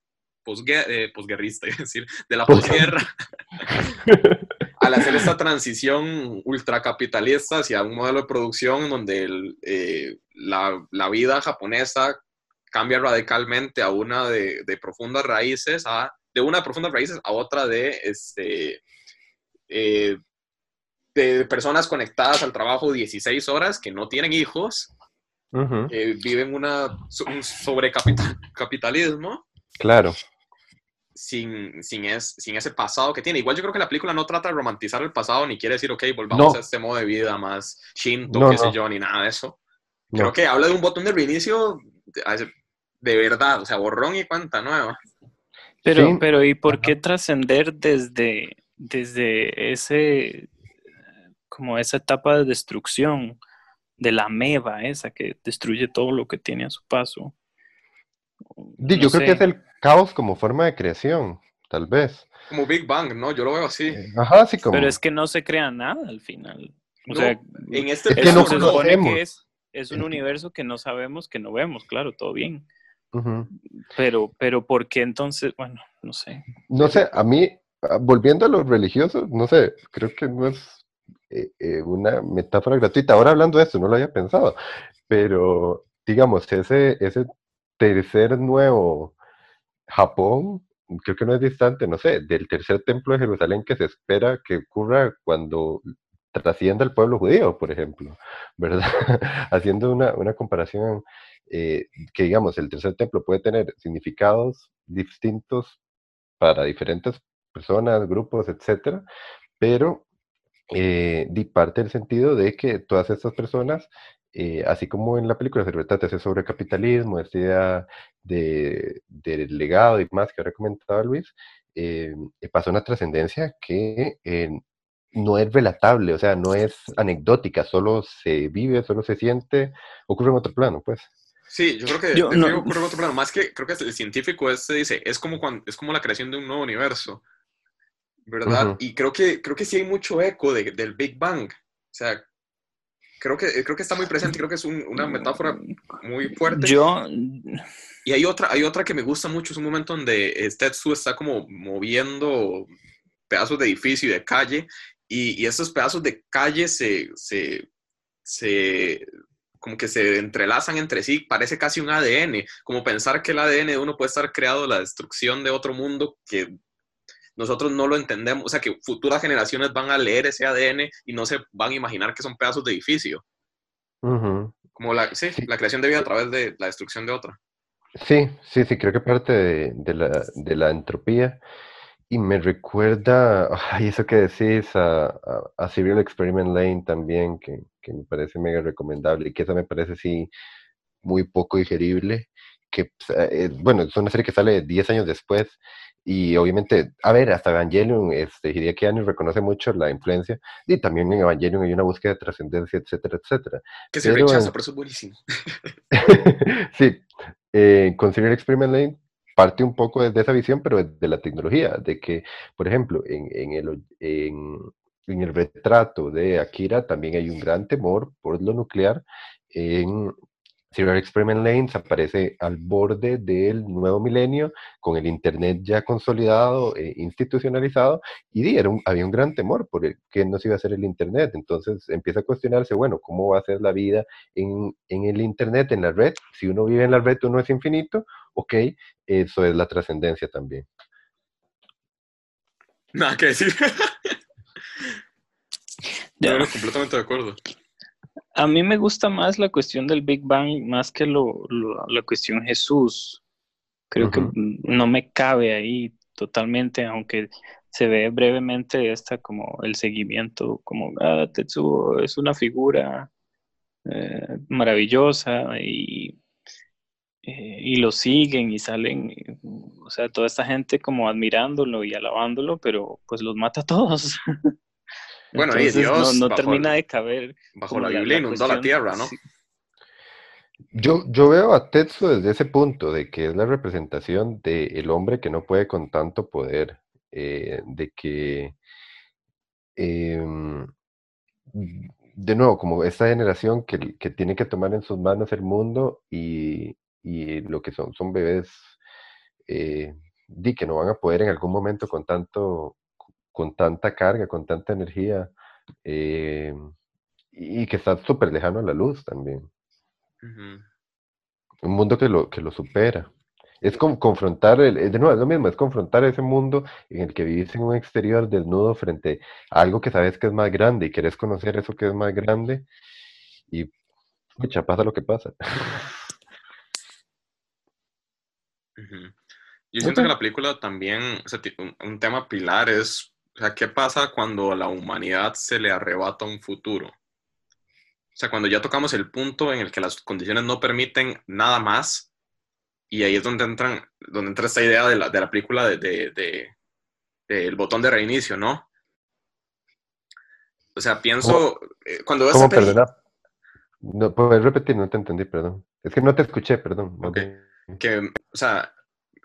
S2: eh, posguerrista, es decir, de la posguerra. al hacer esta transición ultracapitalista hacia un modelo de producción donde eh, la, vida japonesa cambia radicalmente a una de, profundas raíces, a, de una de profundas raíces a otra de, este, eh, de personas conectadas al trabajo 16 horas que no tienen hijos, que viven una, un sobrecapitalismo.
S3: Claro
S2: sin, sin, es, sin ese pasado que tiene. Igual yo creo que la película no trata de romantizar el pasado ni quiere decir, ok, volvamos a este modo de vida más shinto, qué sé yo, ni nada de eso. Creo que habla de un botón de reinicio de, verdad, o sea, borrón y cuenta nueva.
S1: Pero, pero ¿y por qué trascender desde, desde ese, como esa etapa de destrucción de la meva esa que destruye todo lo que tiene a su paso?
S3: yo creo que es el caos como forma de creación, tal vez.
S2: Como Big Bang, ¿no? Yo lo veo así.
S3: Eh, ajá, sí, como.
S1: Pero es que no se crea nada al final. O sea,
S2: en este
S3: es que no que
S1: es, es, un universo que no sabemos, que no vemos, claro, todo bien. Pero, pero ¿por qué entonces? Bueno, no sé.
S3: No sé, a mí, ah, volviendo a los religiosos, no sé, creo que no es eh, eh, una metáfora gratuita. Ahora hablando de esto, no lo había pensado, pero digamos, ese, ese tercer nuevo Japón, creo que no es distante, no sé, del tercer templo de Jerusalén que se espera que ocurra cuando trascienda el pueblo judío, por ejemplo, ¿verdad? Haciendo una, una comparación eh, que, digamos, el tercer templo puede tener significados distintos para diferentes personas, grupos, etcétera, pero eh, di parte del sentido de que todas estas personas, eh, así como en la película se trata sobre capitalismo, esta idea de, legado y más que ahora comentaba Luis, eh, pasa una trascendencia que no es relatable, o sea, no es anecdótica, solo se vive, solo se siente, ocurre en otro plano, pues.
S2: Sí, yo creo que yo, no, ocurre en otro plano. Más que creo que el científico es, se dice, es como, cuando, es como la creación de un nuevo universo. ¿verdad? Y creo que, creo que sí hay mucho eco de, del Big Bang. O sea, creo que, creo que está muy presente, creo que es una metáfora muy fuerte.
S1: Yo...
S2: Y hay otra, hay otra que me gusta mucho, es un momento donde Tetsu está como moviendo pedazos de edificio y de calle, y, y estos pedazos de calle se, se, se, como que se entrelazan entre sí, parece casi un ADN, como pensar que el ADN de uno puede estar creado la destrucción de otro mundo que nosotros no lo entendemos, o sea, que futuras generaciones van a leer ese ADN y no se van a imaginar que son pedazos de edificio. Como la, sí, la creación de vida a través de la destrucción de otra.
S3: Sí, sí, sí, creo que parte de, la, de la, entropía. Y me recuerda, ay, eso que decís, a, a, Serial Experiment Lane también, que, que, me parece mega recomendable y que esa me parece, sí, muy poco digerible. Que, eh, bueno, es una serie que sale 10 años después y obviamente, a ver, hasta Evangelion, este, Hideaki Anno reconoce mucho la influencia, y también en Evangelion hay una búsqueda de trascendencia, etcétera, etcétera.
S2: Que se rechaza, pero eso es buenísimo.
S3: sí, eh, con Serial Experiment Lane parte un poco de esa visión, pero de la tecnología, de que, por ejemplo, en, en el, en, en el retrato de Akira también hay un gran temor por lo nuclear en Serial Experiment Lanes aparece al borde del nuevo milenio, con el Internet ya consolidado, e institucionalizado, y había un gran temor por el, qué nos iba a hacer el Internet. Entonces empieza a cuestionarse, bueno, ¿cómo va a ser la vida en, en el Internet, en la red? Si uno vive en la red, uno es infinito, ok, eso es la trascendencia también.
S2: Nada que decir. Yo completamente de acuerdo.
S1: A mí me gusta más la cuestión del Big Bang más que lo, la cuestión Jesús. Creo que no me cabe ahí totalmente, aunque se ve brevemente esta como el seguimiento, como ah, Tetsuo es una figura eh, maravillosa y, eh, y lo siguen y salen, o sea, toda esta gente como admirándolo y alabándolo, pero pues los mata a todos.
S2: Bueno, y Dios.
S1: No, termina de caber.
S2: Bajo la Biblia inundó la tierra, ¿no?
S3: Yo, yo veo a Tetsu desde ese punto, de que es la representación del hombre que no puede con tanto poder, eh, de que, em, de nuevo, como esta generación que, tiene que tomar en sus manos el mundo y, lo que son, son bebés, eh, di que no van a poder en algún momento con tanto, con tanta carga, con tanta energía, eh, y que está súper lejano a la luz también. Un mundo que lo, que lo supera. Es como confrontar, el, de nuevo, es lo mismo, es confrontar ese mundo en el que vivís en un exterior desnudo frente a algo que sabes que es más grande y querés conocer eso que es más grande y, mucha pasa lo que pasa.
S2: Yo siento que la película también, un tema pilar es o sea, ¿qué pasa cuando a la humanidad se le arrebata un futuro? O sea, cuando ya tocamos el punto en el que las condiciones no permiten nada más, y ahí es donde, entran, donde entra esta idea de la, de la película del de, de, botón de reinicio, ¿no? O sea, pienso, eh, cuando
S3: ¿Cómo, perdona? No, puedes repetir, no te entendí, perdón. Es que no te escuché, perdón.
S2: Que, o sea,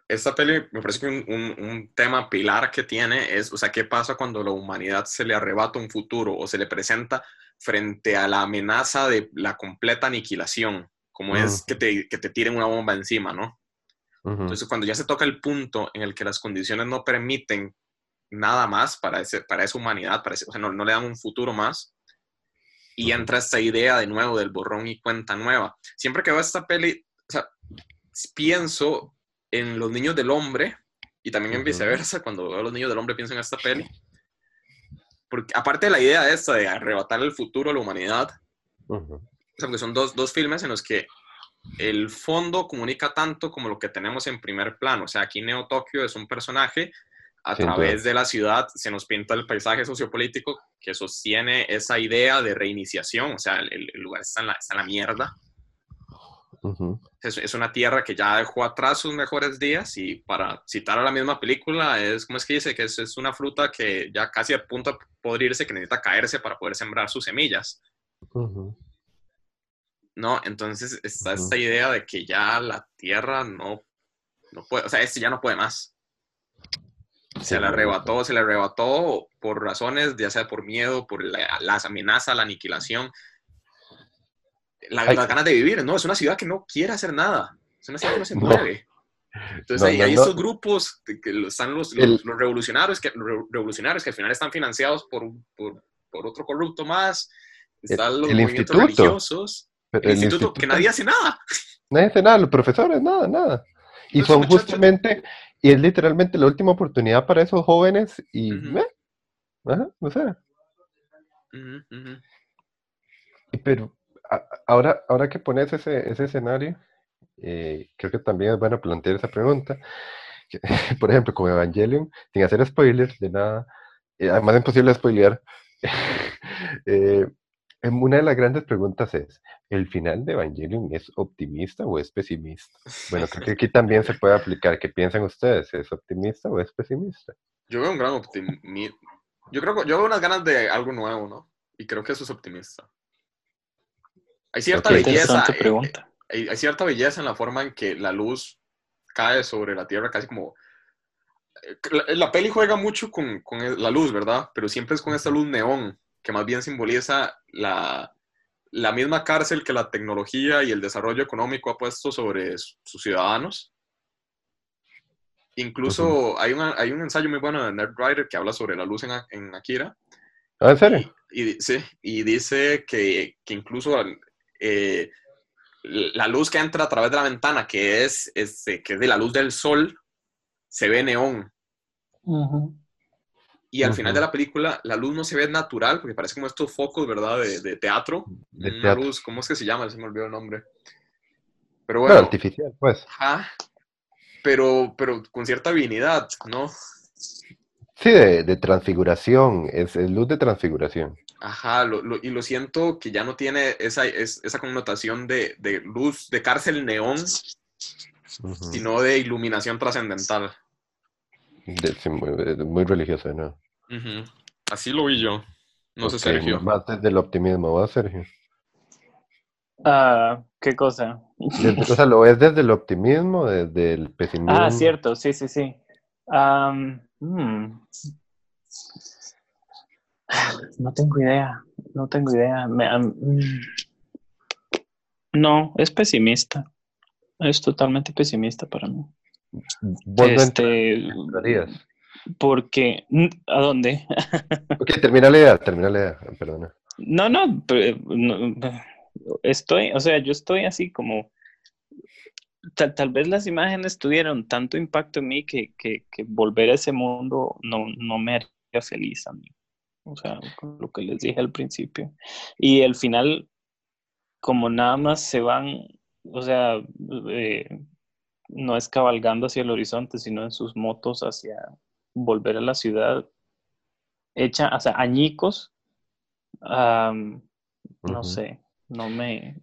S2: esta peli me parece que un, tema pilar que tiene es, o sea, ¿qué pasa cuando la humanidad se le arrebata un futuro o se le presenta frente a la amenaza de la completa aniquilación, como es que te, que te, tiren una bomba encima, ¿no? Entonces, cuando ya se toca el punto en el que las condiciones no permiten nada más para, ese, para esa humanidad, para o sea, no, no, le dan un futuro más, Y entra esta idea de nuevo del borrón y cuenta nueva. Siempre que veo esta peli, o sea, pienso en los niños del hombre y también en viceversa, cuando veo a los niños del hombre pienso en esta peli. Porque aparte de la idea esta de arrebatar el futuro a la humanidad, o sea, porque son dos, dos filmes en los que el fondo comunica tanto como lo que tenemos en primer plano. O sea, aquí Neo Tokio es un personaje, a través de la ciudad se nos pinta el paisaje sociopolítico que sostiene esa idea de reiniciación. O sea, el, lugar está en, la, está en la mierda. Es, es, una tierra que ya dejó atrás sus mejores días y para citar a la misma película, es como es que dice que es, es una fruta que ya casi a punto de podrirse, que necesita caerse para poder sembrar sus semillas. ¿no? Entonces está esta idea de que ya la Tierra no, no puede, o sea, este ya no puede más. Se le arrebató, se le arrebató por razones, ya sea por miedo, por la, las amenazas, la aniquilación, la, las ganas de vivir, ¿no? Es una ciudad que no quiere hacer nada, es una ciudad que no se mueve. Entonces hay, estos grupos, que están los, los, revolucionarios, que, revolucionarios que al final están financiados por, por, por otro corrupto más, están los movimientos religiosos. El, instituto, que nadie hace nada.
S3: Nadie hace nada, los profesores, nada, nada. Y son justamente, y es literalmente la última oportunidad para esos jóvenes y, ajá, no sé. Pero ahora, ahora que pones ese, ese escenario, eh, creo que también es bueno plantear esa pregunta. Por ejemplo, con Evangelion, sin hacer spoilers de nada, eh, además es imposible spoilear, eh, Em, una de las grandes preguntas es, ¿el final de Evangelion es optimista o es pesimista? Bueno, creo que aquí también se puede aplicar. ¿Qué piensan ustedes? ¿Es optimista o es pesimista?
S2: Yo veo un gran optimismo. Yo creo yo veo unas ganas de algo nuevo, ¿no? Y creo que eso es optimista. Hay cierta belleza. Pregunta. Hay, hay, cierta belleza en la forma en que la luz cae sobre la Tierra, casi como. Eh, la, la peli juega mucho con, con la luz, ¿verdad? Pero siempre es con esta luz neón que más bien simboliza la, la misma cárcel que la tecnología y el desarrollo económico ha puesto sobre sus ciudadanos. Incluso hay, hay un ensayo muy bueno de Nerd Writer que habla sobre la luz en, en Akira.
S3: ¿Ah, ¿En serio?
S2: Y, sí, y dice que, que incluso eh, la luz que entra a través de la ventana, que es, es, que es de la luz del sol, se ve neón. Y al final de la película, la luz no se ve natural, porque parece como estos focos, ¿verdad? De, de teatro. De Una luz, ¿cómo es que se llama? Se me olvidó el nombre. Pero bueno.
S3: artificial, pues.
S2: Ajá. Pero, pero con cierta divinidad, ¿no?
S3: Sí, de, de transfiguración, es, luz de transfiguración.
S2: Ajá, lo, lo, y lo siento que ya no tiene esa, es, esa connotación de, de, luz, de cárcel neón, sino de iluminación trascendental
S3: muy, religiosa, ¿no?
S2: Así lo vi yo. No sé, Sergio.
S3: Más desde el optimismo, ¿va, Sergio?
S1: Ah, ¿Qué cosa?
S3: o sea, ¿lo ves desde el optimismo, desde el pesimismo?
S1: Ah, cierto, sí, sí, sí. Hmm. No tengo idea, no tengo idea. Mm. no, es pesimista. Es totalmente pesimista para mí. Este, porque, ¿a dónde?
S3: ok, termina la idea, termina la idea, perdona.
S1: No, no, estoy, o sea, yo estoy así como, tal, vez las imágenes tuvieron tanto impacto en mí que, que, volver a ese mundo no, no me haría feliz a mí. O sea, lo que les dije al principio. Y al final, como nada más se van, o sea, eh, no es cabalgando hacia el horizonte, sino en sus motos hacia volver a la ciudad, hecha, o sea, añicos, no sé, no me,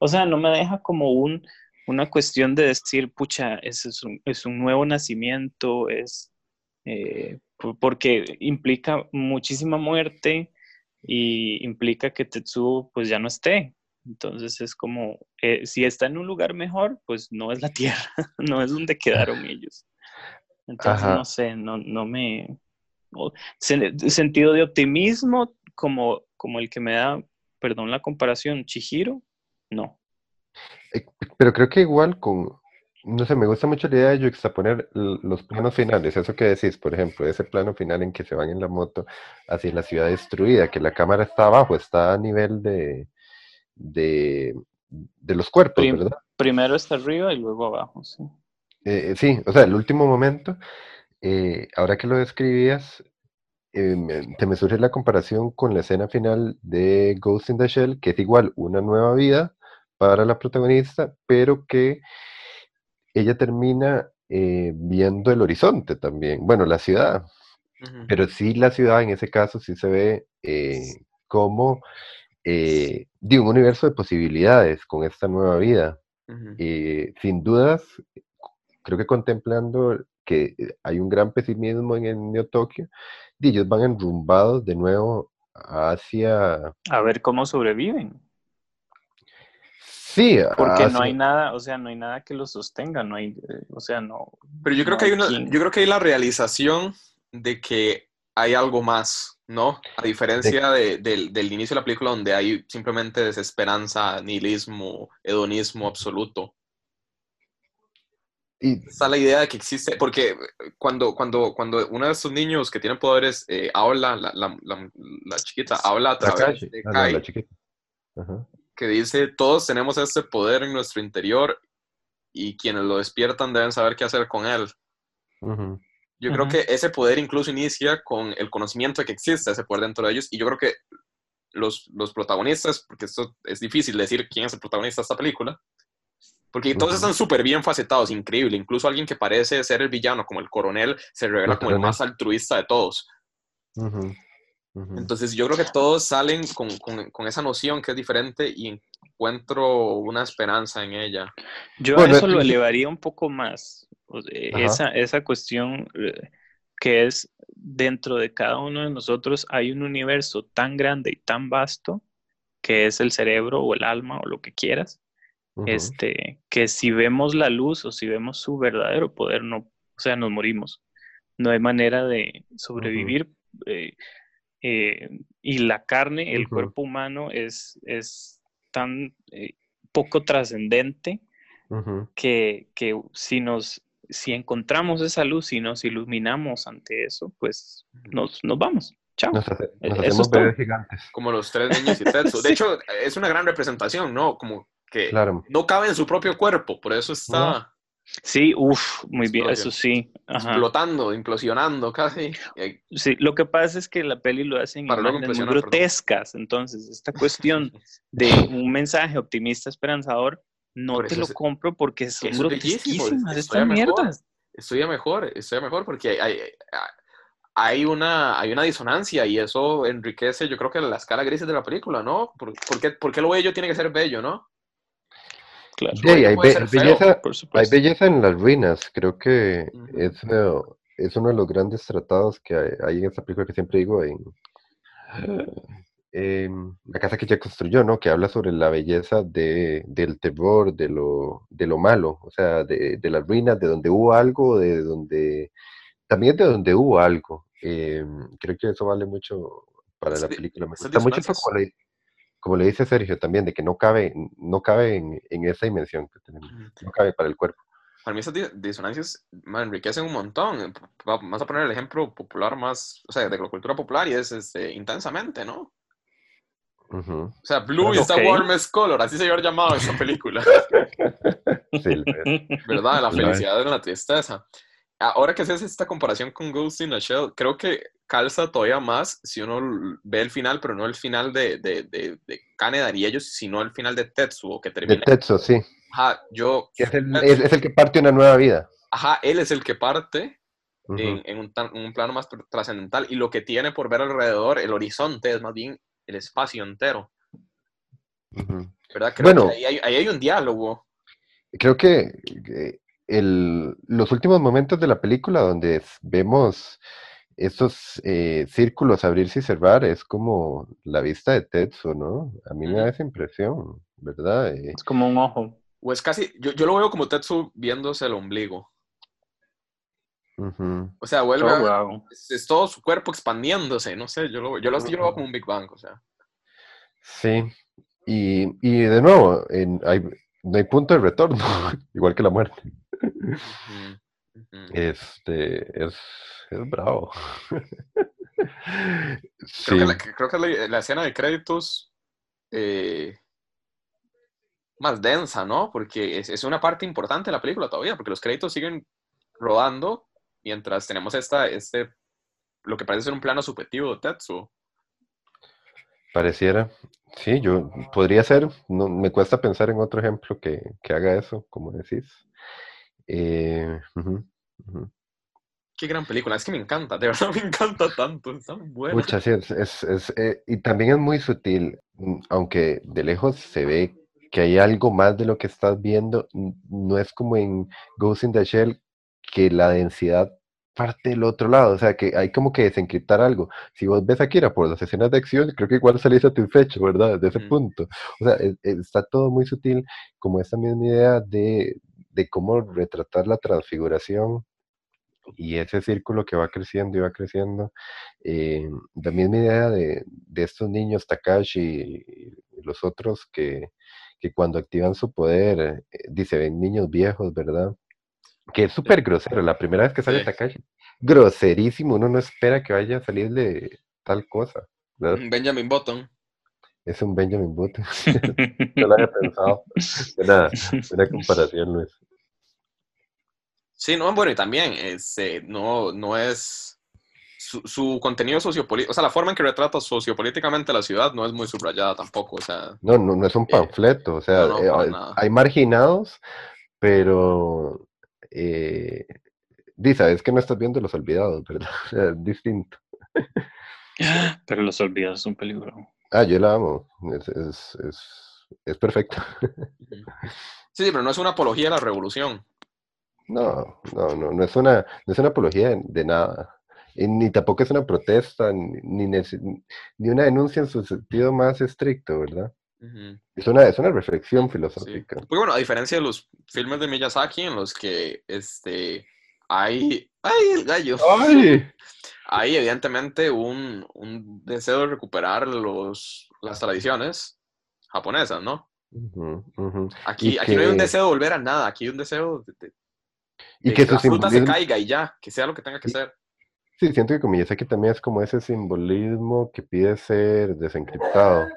S1: o sea, no me deja como un, una cuestión de decir, pucha, es, es, un, es un nuevo nacimiento, es, eh, porque implica muchísima muerte y implica que Tetsuo pues ya no esté, entonces es como, eh, si está en un lugar mejor, pues no es la tierra, no es donde quedaron ellos. Entonces, no sé, no, no me... sentido de optimismo como, como el que me da, perdón la comparación, Chihiro, no.
S3: Eh, pero creo que igual con, no sé, me gusta mucho la idea de juxtaponer los planos finales, eso que decís, por ejemplo, ese plano final en que se van en la moto hacia la ciudad destruida, que la cámara está abajo, está a nivel de, de, los cuerpos, ¿verdad?
S1: Primero está arriba y luego abajo, sí.
S3: Eh, sí, o sea, el último momento, eh, ahora que lo describías, eh, te me surge la comparación con la escena final de Ghost in the Shell, que es igual una nueva vida para la protagonista, pero que ella termina eh, viendo el horizonte también, bueno, la ciudad, pero sí la ciudad en ese caso sí se ve eh, como eh, de un universo de posibilidades con esta nueva vida. y sin dudas, creo que contemplando que hay un gran pesimismo en el Neo Tokio, y ellos van enrumbados de nuevo hacia...
S1: A ver cómo sobreviven.
S3: Sí,
S1: porque no hay nada, o sea, no hay nada que lo sostenga, no hay, eh, o sea, no.
S2: Pero yo creo que hay una, yo creo que hay la realización de que hay algo más, ¿no? A diferencia del, inicio de la película donde hay simplemente desesperanza, nihilismo, hedonismo absoluto. Y está la idea de que existe, porque cuando, cuando, cuando uno de estos niños que tienen poderes eh, habla, la, la, la, chiquita habla a través de ah, Kai, Ajá que dice, todos tenemos este poder en nuestro interior y quienes lo despiertan deben saber qué hacer con él. Yo creo que ese poder incluso inicia con el conocimiento de que existe ese poder dentro de ellos y yo creo que los, los protagonistas, porque esto es difícil decir quién es el protagonista de esta película, porque todos están súper bien facetados, increíble. Incluso alguien que parece ser el villano, como el coronel, se revela como el más altruista de todos. Entonces yo creo que todos salen con, con, esa noción que es diferente y encuentro una esperanza en ella.
S1: Yo a eso lo elevaría un poco más, esa, esa cuestión eh, que es dentro de cada uno de nosotros hay un universo tan grande y tan vasto que es el cerebro o el alma o lo que quieras, este, que si vemos la luz o si vemos su verdadero poder, no, o sea, nos morimos. No hay manera de sobrevivir. Eh, y la carne, el cuerpo humano es, es tan eh, poco trascendente que, que, si nos si encontramos esa luz y nos iluminamos ante eso, pues nos, nos vamos. Chao. Nos,
S3: hacemos gigantes.
S2: Como los tres niños y Tetsu. De hecho, es una gran representación, ¿no? Como que no cabe en su propio cuerpo, por eso está...
S1: Sí, uff, muy bien, eso sí.
S2: Explotando, implosionando casi.
S1: Sí, lo que pasa es que la peli lo hacen en muy grotescas, entonces esta cuestión de un mensaje optimista esperanzador, no te lo compro porque son grotesquísimas estas mierdas.
S2: Estoy mejor, estoy mejor porque hay, hay, una, hay una disonancia y eso enriquece, yo creo que la escala gris de la película, ¿no? ¿Por, qué, ¿Por qué lo bello tiene que ser bello, no?
S3: Hay, belleza, en las ruinas. Creo que es, es, uno de los grandes tratados que hay, en esta película que siempre digo en, la casa que ya construyó, ¿no? Que habla sobre la belleza de, del terror, de lo, de lo malo, o sea, de, de las ruinas, de donde hubo algo, de donde también de donde hubo algo. Em, creo que eso vale mucho para la película. Me gusta mucho como como le dice Sergio también, de que no cabe, no cabe en, esa dimensión que tenemos, no cabe para el cuerpo.
S2: Para mí esas disonancias me enriquecen un montón. Vamos a poner el ejemplo popular más, o sea, de la cultura popular y es este, intensamente, ¿no? O sea, Blue is the warmest color, así se había llamado esa película. sí, ¿Verdad? La felicidad de la tristeza. Ahora que haces esta comparación con Ghost in the Shell, creo que calza todavía más si uno ve el final, pero no el final de, de, de, de Kane ellos, sino el final de Tetsuo, que termina.
S3: De Tetsuo, sí.
S2: Ajá, yo...
S3: Es el, es, el, que parte una nueva vida.
S2: Ajá, él es el que parte en, en, un, un, plano más trascendental y lo que tiene por ver alrededor, el horizonte, es más bien el espacio entero. ¿Verdad? Creo bueno, que ahí hay, hay, un diálogo.
S3: Creo que el, los últimos momentos de la película donde vemos estos eh, círculos abrirse y cerrar es como la vista de Tetsu, ¿no? A mí me da esa impresión, ¿verdad?
S1: Eh, es como un ojo.
S2: O es casi, yo, yo lo veo como Tetsu viéndose el ombligo. O sea, vuelve es, todo su cuerpo expandiéndose, no sé, yo lo, yo lo, veo como un Big Bang, o sea.
S3: Sí, y, y de nuevo, en, hay, no hay punto de retorno, igual que la muerte. Este, es, es bravo.
S2: Creo, que la, creo que la, escena de créditos eh, más densa, ¿no? Porque es, es, una parte importante de la película todavía, porque los créditos siguen rodando mientras tenemos esta, este, lo que parece ser un plano subjetivo de Tetsuo.
S3: Pareciera. Sí, yo podría ser. No, me cuesta pensar en otro ejemplo que, que haga eso, como decís. Eh,
S2: Qué gran película, es que me encanta, de verdad me encanta tanto, está muy buena.
S3: sí, es, es, es eh, y también es muy sutil, mm, aunque de lejos se ve que hay algo más de lo que estás viendo, no es como en Ghost in the Shell, que la densidad parte del otro lado, o sea que hay como que desencriptar algo. Si vos ves a Kira por las escenas de acción, creo que igual salís satisfecho, ¿verdad? Desde ese punto. O sea, e, e, está todo muy sutil, como esta misma idea de, de cómo retratar la transfiguración y ese círculo que va creciendo y va creciendo. Eh, la misma idea de, de estos niños, Takashi y, los otros, que, que, cuando activan su poder, eh, dice, ven niños viejos, ¿verdad? Que es súper grosero. La primera vez que sale Takashi, groserísimo. Uno no espera que vaya a salir de tal cosa.
S2: Benjamin Button.
S3: Es un Benjamin Button. no lo había pensado. Buena, buena comparación, Luis.
S2: Sí, no, bueno, y también este, no, no es su, su contenido sociopolítico, o sea, la forma en que retrata sociopolíticamente la ciudad no es muy subrayada tampoco, o sea.
S3: No, no, no es un eh, panfleto, o sea, eh, hay marginados, pero eh, Disa, es que no estás viendo Los Olvidados, ¿verdad? O sea, es distinto.
S1: Pero Los Olvidados es un peligro.
S3: Ah, yo la amo, es, es, es, es perfecto.
S2: Sí, pero no es una apología a la revolución.
S3: No, no, no, no es una, no es una apología de, nada. Y ni tampoco es una protesta, ni, ni, una denuncia en su sentido más estricto, ¿verdad? es, una, es una reflexión filosófica.
S2: Muy bueno, a diferencia de los filmes de Miyazaki en los que este, hay... ¡Ay, el gallo! ¡Ay! Hay evidentemente un, un deseo de recuperar los, las tradiciones japonesas, ¿no? Aquí, aquí no hay un deseo de volver a nada, aquí hay un deseo de,
S3: y que,
S2: la fruta se caiga y ya, que sea lo que tenga que ser.
S3: Sí, siento que que también es como ese simbolismo que pide ser desencriptado.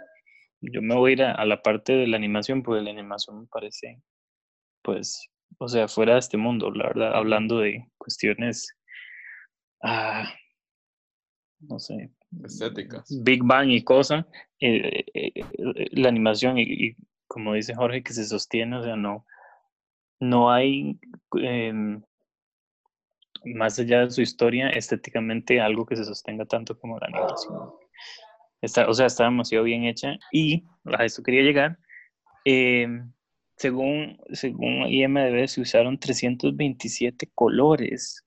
S1: Yo me voy a ir a, la parte de la animación, porque la animación me parece, pues, o sea, fuera de este mundo, la verdad, hablando de cuestiones, ah, no sé,
S2: estéticas.
S1: Big Bang y cosas, eh, eh, eh, la animación y, como dice Jorge, que se sostiene, o sea, no, no hay, em, más allá de su historia, estéticamente algo que se sostenga tanto como la animación. Está, o sea, está demasiado bien hecha y a eso quería llegar. Em, según, según IMDB se usaron 327 colores.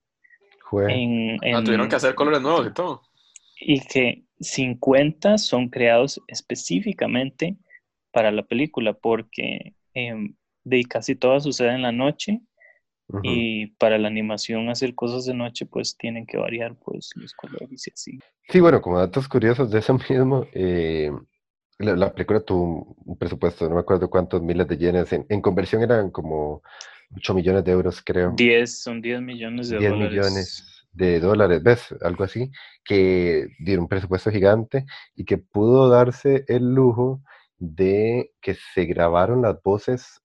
S2: En, ah, tuvieron que hacer colores nuevos y todo.
S1: Y que 50 son creados específicamente para la película porque eh, de casi todas sucede en la noche y para la animación hacer cosas de noche pues tienen que variar pues los colores y así.
S3: Sí, bueno, como datos curiosos de eso mismo, eh, la, película tuvo un presupuesto, no me acuerdo cuántos miles de yenes, en, conversión eran como 8 millones de euros creo.
S1: 10, son 10 millones de 10
S3: millones de dólares, ¿ves? Algo así, que dieron un presupuesto gigante y que pudo darse el lujo de que se grabaron las voces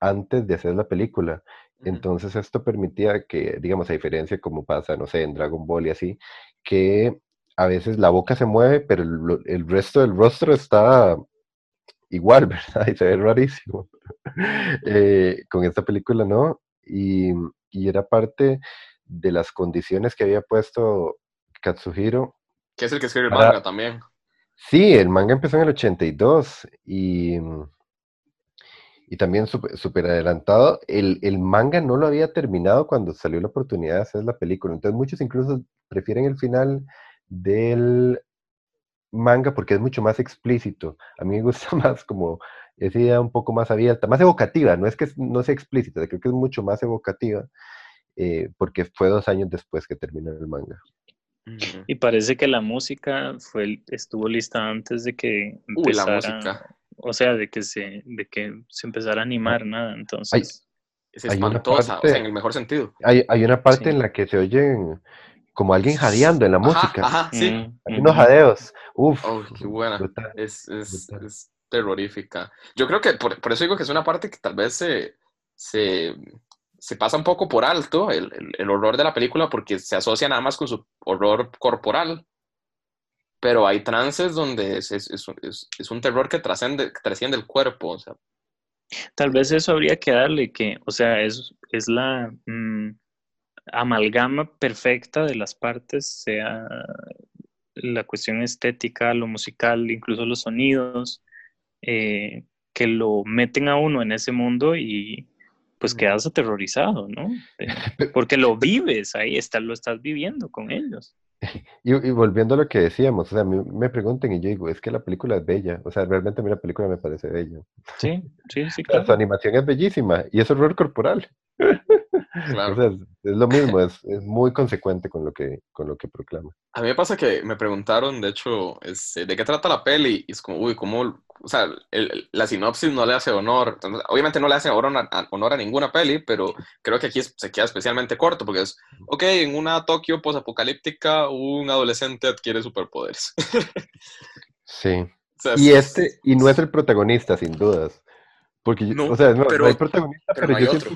S3: antes de hacer la película. Entonces esto permitía que, digamos, a diferencia como pasa, no sé, en Dragon Ball y así, que a veces la boca se mueve, pero el, resto del rostro está igual, ¿verdad? Y se ve rarísimo. Eh, con esta película no. Y, y, era parte de las condiciones que había puesto Katsuhiro.
S2: Que es el que escribe el manga también.
S3: Sí, el manga empezó en el 82 y y también súper adelantado. El, el, manga no lo había terminado cuando salió la oportunidad de hacer la película. Entonces muchos incluso prefieren el final del manga porque es mucho más explícito. A mí me gusta más como esa idea un poco más abierta, más evocativa. No es que no sea explícita, creo que es mucho más evocativa eh, porque fue dos años después que terminó el manga.
S1: Y parece que la música fue, estuvo lista antes de que empezara. la música o sea, de que se, de que se empezara a animar, nada, entonces.
S2: es espantosa, o sea, en el mejor sentido.
S3: Hay, hay una parte en la que se oyen como alguien jadeando en la música.
S2: Ajá, sí.
S3: Mm, hay unos jadeos. Uf.
S2: Oh, qué buena. es, es, es, terrorífica. Yo creo que por, por, eso digo que es una parte que tal vez se, se, se pasa un poco por alto, el, el, el, horror de la película, porque se asocia nada más con su horror corporal. Pero hay trances donde es, es, es un terror que trasciende, que trasciende el cuerpo. O sea,
S1: Tal vez eso habría que darle, que, o sea, es, es la mmm, amalgama perfecta de las partes, sea la cuestión estética, lo musical, incluso los sonidos, eh, que lo meten a uno en ese mundo y pues quedas aterrorizado, ¿no? Porque lo vives ahí, está, lo estás viviendo con ellos.
S3: Y, y, volviendo a lo que decíamos, o sea, me, me preguntan y yo digo, es que la película es bella, o sea, realmente a mí la película me parece bella.
S1: Sí, sí, sí,
S3: claro. Su animación es bellísima y es horror corporal. Claro. O sea, es, lo mismo, es, es, muy consecuente con lo, que, con lo que proclama.
S2: A mí me pasa que me preguntaron, de hecho, es, ¿de qué trata la peli? Y es como, uy, ¿cómo? O sea, el, la sinopsis no le hace honor. Obviamente no le hace honor a, honor a ninguna peli, pero creo que aquí se queda especialmente corto porque es, ok, en una Tokio posapocalíptica, un adolescente adquiere superpoderes.
S3: sí. O sea, y este, y no es el protagonista, sin dudas. Porque, no, o sea, no,
S2: pero,
S3: no hay protagonista, pero,
S2: pero no hay
S3: yo,
S2: otro.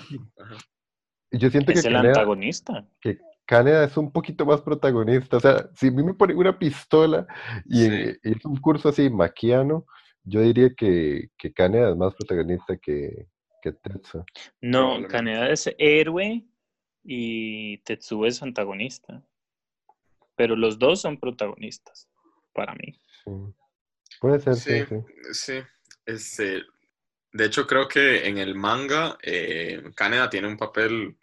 S3: Yo siento
S1: es
S3: que
S1: el
S3: Caneda,
S1: antagonista.
S3: Que Caneda es un poquito más protagonista. O sea, si a mí me ponen una pistola y,
S2: Sí.
S3: en- y es un curso así maquiano, yo diría que, que Caneda es más protagonista que, que Tetsuo.
S1: No. Kaneda es héroe y Tetsuo es antagonista. Pero los dos son protagonistas, para mí.
S3: Sí. Puede ser, sí,
S2: Sí,
S3: sí.
S2: sí. Este, de hecho, creo que en el manga, eh, Kaneda tiene un papel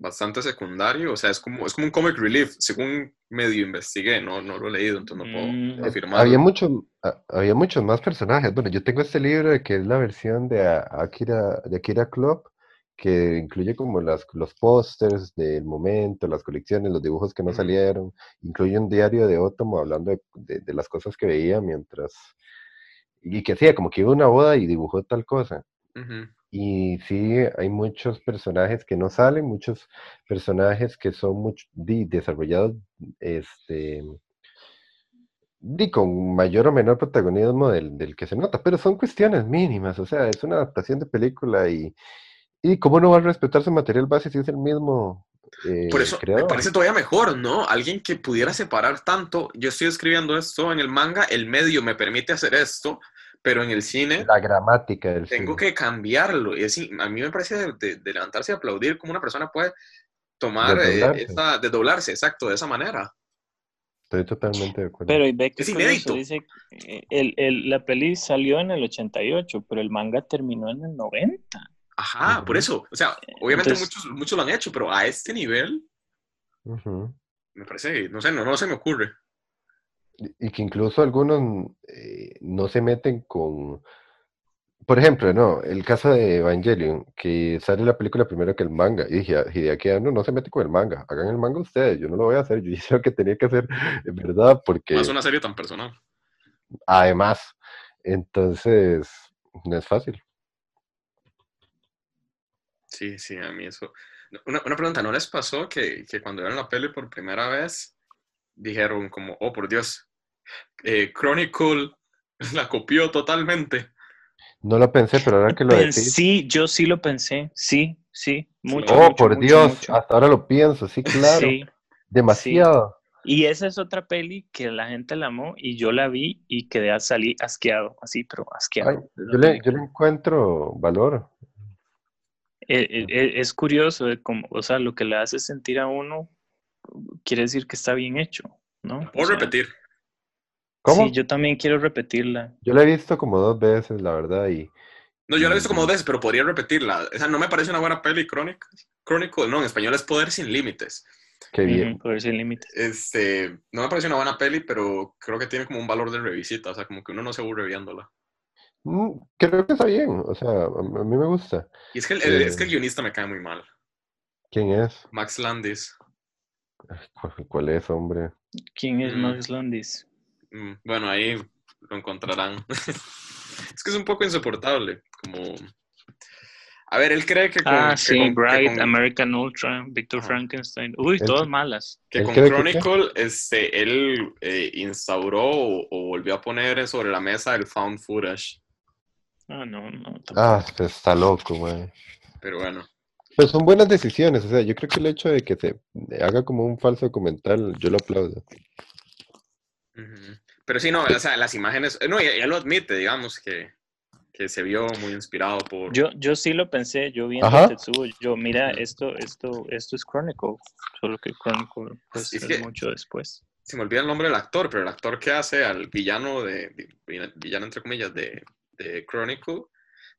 S2: bastante secundario. O sea, es como, es como un comic relief, según medio investigué, no, no lo he leído, entonces no puedo
S1: Mm.
S2: afirmar.
S3: Había, mucho, a- había muchos más personajes. Bueno, yo tengo este libro de que es la versión de Akira, de Akira Club, que incluye como las, los pósters del momento, las colecciones, los dibujos que no
S2: Ujú.
S3: salieron. Incluye un diario de Otomo hablando de, de- de las cosas que veía mientras... Y que hacía, como que iba a una boda y dibujó tal cosa.
S2: Ujú.
S3: Y sí, hay muchos personajes que no salen, muchos personajes que son mucho, desarrollados este, di, con mayor o menor protagonismo del, del que se nota, pero son cuestiones mínimas, o sea, es una adaptación de película y, y ¿cómo no va a respetar su material base si es el mismo eh,
S2: Por eso me parece todavía mejor, ¿no? Alguien que pudiera separar tanto. Yo estoy escribiendo esto en el manga, el medio me permite hacer esto, pero en el cine
S3: La gramática del
S2: tengo
S3: cine.
S2: que cambiarlo. Y así, a mí me parece de, de- de levantarse y aplaudir cómo una persona puede tomar, eh,
S3: Desdoblarse.
S2: esa, desdoblarse, exacto, de esa manera.
S3: Estoy totalmente de acuerdo.
S1: Pero y ve que
S2: Es inédito.
S1: dice, eh, el, el- la peli salió en el 88, pero el manga terminó en el 90.
S2: Ajá, por
S3: Ujú.
S2: eso. O sea, obviamente
S1: Entonces-
S2: muchos, muchos lo han hecho, pero a este nivel,
S3: Ujú.
S2: me parece, no sé, no, no se me ocurre.
S3: Y que incluso algunos eh, no se meten con, por ejemplo, no, el caso de Evangelion, que sale la película primero que el manga, y dije, "Ah, Hideaki Anno no se mete con el manga, hagan el manga ustedes, yo no lo voy a hacer, yo hice lo que tenía que hacer, en verdad, porque
S2: No es una serie tan personal.
S3: además, entonces, no es fácil.
S2: Sí, sí, a mí eso. Una, una pregunta, ¿no les pasó que, que cuando vieron la peli por primera vez dijeron como, oh, por Dios, eh, Chronicle la copió totalmente?
S3: No lo pensé, pero ahora que lo
S1: Pen-
S3: decís,
S1: Sí, yo sí lo pensé, sí, sí, mucho.
S3: oh,
S1: mucho,
S3: por
S1: mucho,
S3: Dios,
S1: mucho.
S3: hasta ahora lo pienso, sí, claro,
S1: Sí,
S3: demasiado.
S1: y esa es otra peli que la gente la amó y yo la vi y quedé a salí asqueado, así, pero asqueado.
S3: Ay, yo, le, yo le encuentro valor.
S1: Eh, eh, eh, es curioso, de cómo, o sea, lo que le hace sentir a uno quiere decir que está bien hecho, ¿no? O
S2: Puedo
S1: sea,
S2: repetir.
S3: ¿Cómo?
S1: Sí, yo también quiero repetirla.
S3: Yo la he visto como dos veces, la verdad, y
S2: No, yo la he visto como dos veces, pero podría repetirla. O sea, no me parece una buena peli, Chronicle. Chronicle, no, en español es Poder sin Límites.
S3: qué bien.
S1: Poder sin límites.
S2: Este, no me parece una buena peli, pero creo que tiene como un valor de revisita. O sea, como que uno no se aburre viéndola.
S3: Mm, Creo que está bien, o sea, a, a mí me gusta.
S2: Y es que el, el-
S3: Eh.
S2: es que el guionista me cae muy mal.
S3: ¿Quién es?
S2: Max Landis.
S3: ¿Cuál, cuál es, hombre?
S1: ¿Quién es
S2: Mm.
S1: Max Landis?
S2: Mm, Bueno, ahí lo encontrarán. es que es un poco insoportable. Como. A ver, él cree que
S1: con... Ah, sí, Bright, American Ultra, Victor Frankenstein. Uy, todas malas.
S2: Que con Chronicle, este, él eh, instauró o, volvió a poner sobre la mesa el found footage.
S1: Ah, no, no.
S3: Ah, está loco, güey.
S2: Pero bueno.
S3: Pues son buenas decisiones, o sea, yo creo que el hecho de que se haga como un falso documental, yo lo aplaudo.
S2: Pero sí, no, o sea, las imágenes, no, ya lo admite, digamos, que, que se vio muy inspirado por...
S1: Yo, yo sí lo pensé, yo vi en Tetsuo, yo, mira, esto, esto, esto es Chronicle, solo que Chronicle pues, es, mucho después.
S2: Se me olvida el nombre del actor, pero el actor que hace al villano de, villano entre comillas, de, de Chronicle,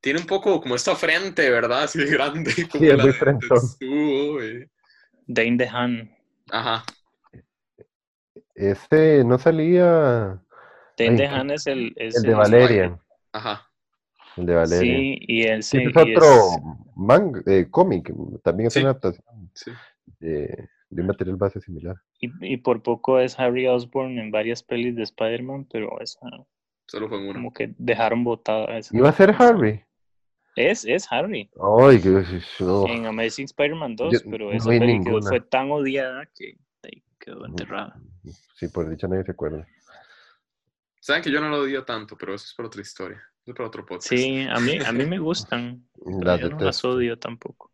S2: tiene un poco como esta frente, ¿verdad? Así grande. Como
S3: sí, es muy frente.
S1: Dane DeHaan.
S2: Ajá.
S3: Este no salía...
S1: DeHaan es el... Es
S3: el de Valerian.
S2: Ajá.
S3: El de Valeria.
S1: Sí, y él sí,
S3: es otro manga, eh, cómic, también es una adaptación de, un material base similar.
S1: Y, por poco es Harry Osborn en varias pelis de Spider-Man, pero esa.
S2: Solo fue una.
S1: Como que dejaron botada esa.
S3: ¿Iba a ser Harry?
S1: Es, es Harry.
S3: Ay, qué
S1: En Amazing Spider-Man 2, pero esa película fue tan odiada que quedó enterrada.
S3: Sí, por dicha nadie se acuerda.
S2: Saben que yo no lo odio tanto, pero eso es por otra historia. Es para otro podcast.
S1: Sí, a mí, a mí me gustan. Las yo no las odio tampoco.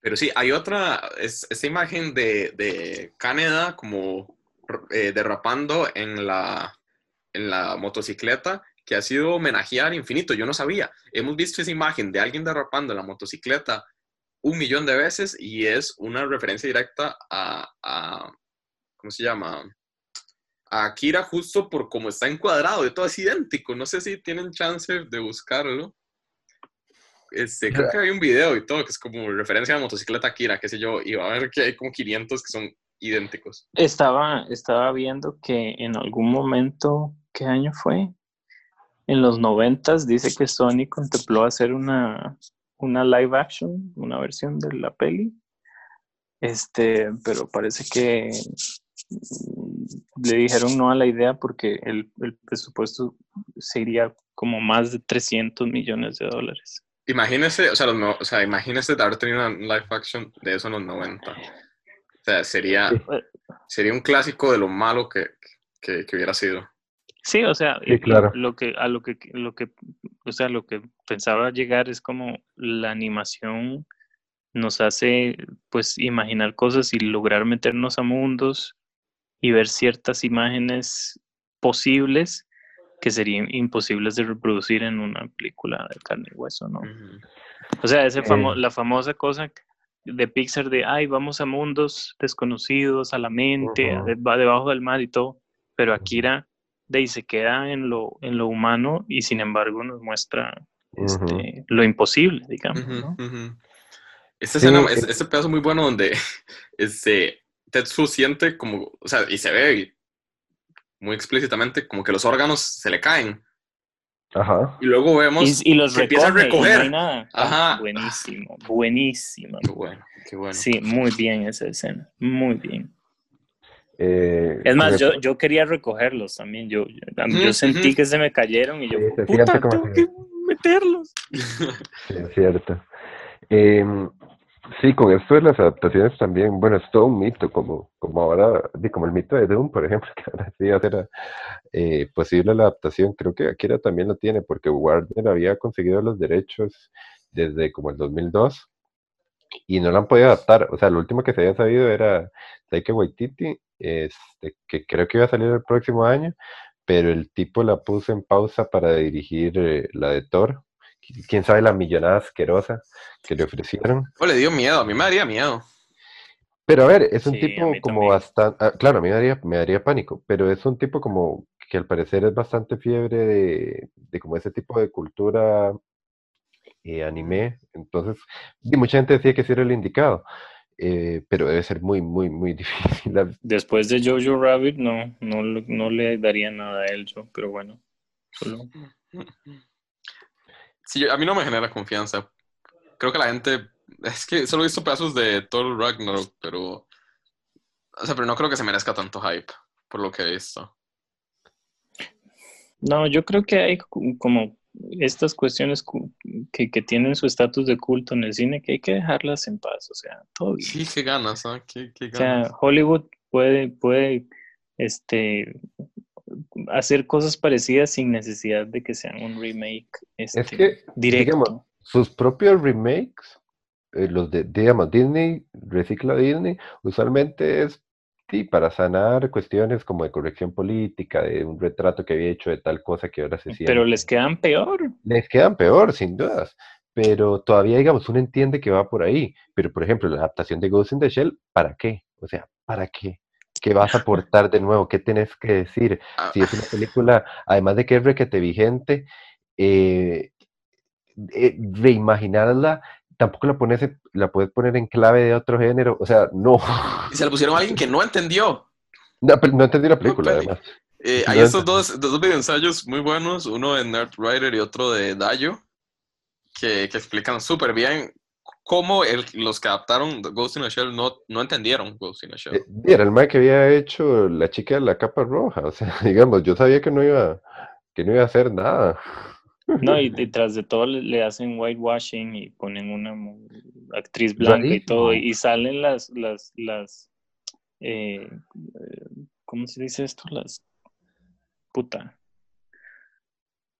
S2: Pero sí, hay otra, es, esta imagen de, de Canadá como eh, derrapando en la, en la motocicleta que ha sido homenajear infinito. Yo no sabía. Hemos visto esa imagen de alguien derrapando en la motocicleta un millón de veces y es una referencia directa a, a ¿cómo se llama? a Akira justo por cómo está encuadrado, de todo es idéntico. No sé si tienen chance de buscarlo. Este, creo que hay un video y todo que es como referencia a la motocicleta Akira, qué sé yo, y va a ver que hay como 500 que son idénticos.
S1: Estaba, estaba viendo que en algún momento, ¿qué año fue? En los noventas dice que Sony contempló hacer una, una live action, una versión de la peli. Este, pero parece que le dijeron no a la idea porque el, presupuesto sería como más de 300 millones de dólares.
S2: Imagínese, o sea, o sea, imagínese de haber tenido una live action de eso en los 90. O sea, sería, sería un clásico de lo malo que, que, hubiera sido.
S1: Sí, o sea, lo que a lo que lo que o sea, lo que pensaba llegar es como la animación nos hace pues imaginar cosas y lograr meternos a mundos y ver ciertas imágenes posibles que serían imposibles de reproducir en una película de carne y hueso, ¿no? O sea, ese famo la famosa cosa de Pixar de, ay, vamos a mundos desconocidos, a la mente, va debajo del mar y todo, pero Akira de ahí se queda en lo, en lo humano y sin embargo nos muestra este, lo imposible, digamos, ¿no?
S2: Esta escena, este pedazo muy bueno donde este, Tetsu siente como, o sea, y se ve muy explícitamente como que los órganos se le caen.
S3: Ajá.
S2: Y luego vemos
S1: y, los empieza a recoger.
S2: Ajá.
S1: Buenísimo, buenísimo.
S2: Qué bueno, qué bueno.
S1: Sí, muy bien esa escena, muy bien.
S3: Eh,
S1: es más, yo, yo quería recogerlos también. Yo, yo, sentí que se me cayeron y yo, puta, tengo que meterlos.
S3: Sí, es cierto. Eh, Sí, con esto de las adaptaciones también, bueno, es todo un mito, como, como ahora, como el mito de Doom, por ejemplo, que ahora sí era eh, posible la adaptación, creo que Akira también lo tiene, porque Warner había conseguido los derechos desde como el 2002 y no lo han podido adaptar, o sea, lo último que se había sabido era Taika Waititi, este, que creo que iba a salir el próximo año, pero el tipo la puso en pausa para dirigir eh, la de Thor, quién sabe la millonada asquerosa que le ofrecieron.
S2: O le dio miedo, a mí me daría miedo.
S3: Pero a ver, es un tipo como bastante, ah, claro, a mí me daría, me daría pánico, pero es un tipo como que al parecer es bastante fiebre de, de como ese tipo de cultura eh, anime, entonces, y mucha gente decía que sí era el indicado, eh, pero debe ser muy, muy, muy difícil.
S1: Después de Jojo Rabbit, no, no, no le daría nada a él yo, pero bueno, solo...
S2: Sí, a mí no me genera confianza. Creo que la gente. Es que solo he visto pedazos de Thor Ragnarok, pero. O sea, pero no creo que se merezca tanto hype por lo que he visto.
S1: No, yo creo que hay como estas cuestiones que, tienen su estatus de culto en el cine, que hay que dejarlas en paz, o sea, todo bien.
S2: Sí, qué ganas, ¿ah? Qué,
S1: O sea, Hollywood puede, puede, este, hacer cosas parecidas sin necesidad de que sean un remake este, es que, directo.
S3: sus propios remakes, eh, los de, digamos, Disney, recicla Disney, usualmente es sí, para sanar cuestiones como de corrección política, de un retrato que había hecho de tal cosa que ahora se siente.
S1: Pero les quedan peor.
S3: Les quedan peor, sin dudas. Pero todavía, digamos, uno entiende que va por ahí. Pero, por ejemplo, la adaptación de Ghost in the Shell, ¿para qué? O sea, ¿para qué? ¿Qué vas a aportar de nuevo? ¿Qué tenés que decir? Ah. Si es una película, además de que es requete vigente, eh, eh, reimaginarla, tampoco la, pones, la puedes poner en clave de otro género. O sea, no.
S2: Y se la pusieron a alguien que no entendió.
S3: No, no entendí la película, además.
S2: Eh, hay estos dos, dos videoensayos muy buenos, uno de Nerd Writer y otro de Dayo, que, que explican súper bien cómo el, los que adaptaron Ghost in a Shell no, no entendieron Ghost in a Shell.
S3: Eh, era el Mike que había hecho la chica de la capa roja. O sea, digamos, yo sabía que no iba, que no iba a hacer nada.
S1: No, y detrás de todo le, hacen whitewashing y ponen una actriz blanca y todo, y salen las, las, las, eh, ¿cómo se dice esto? Las, puta,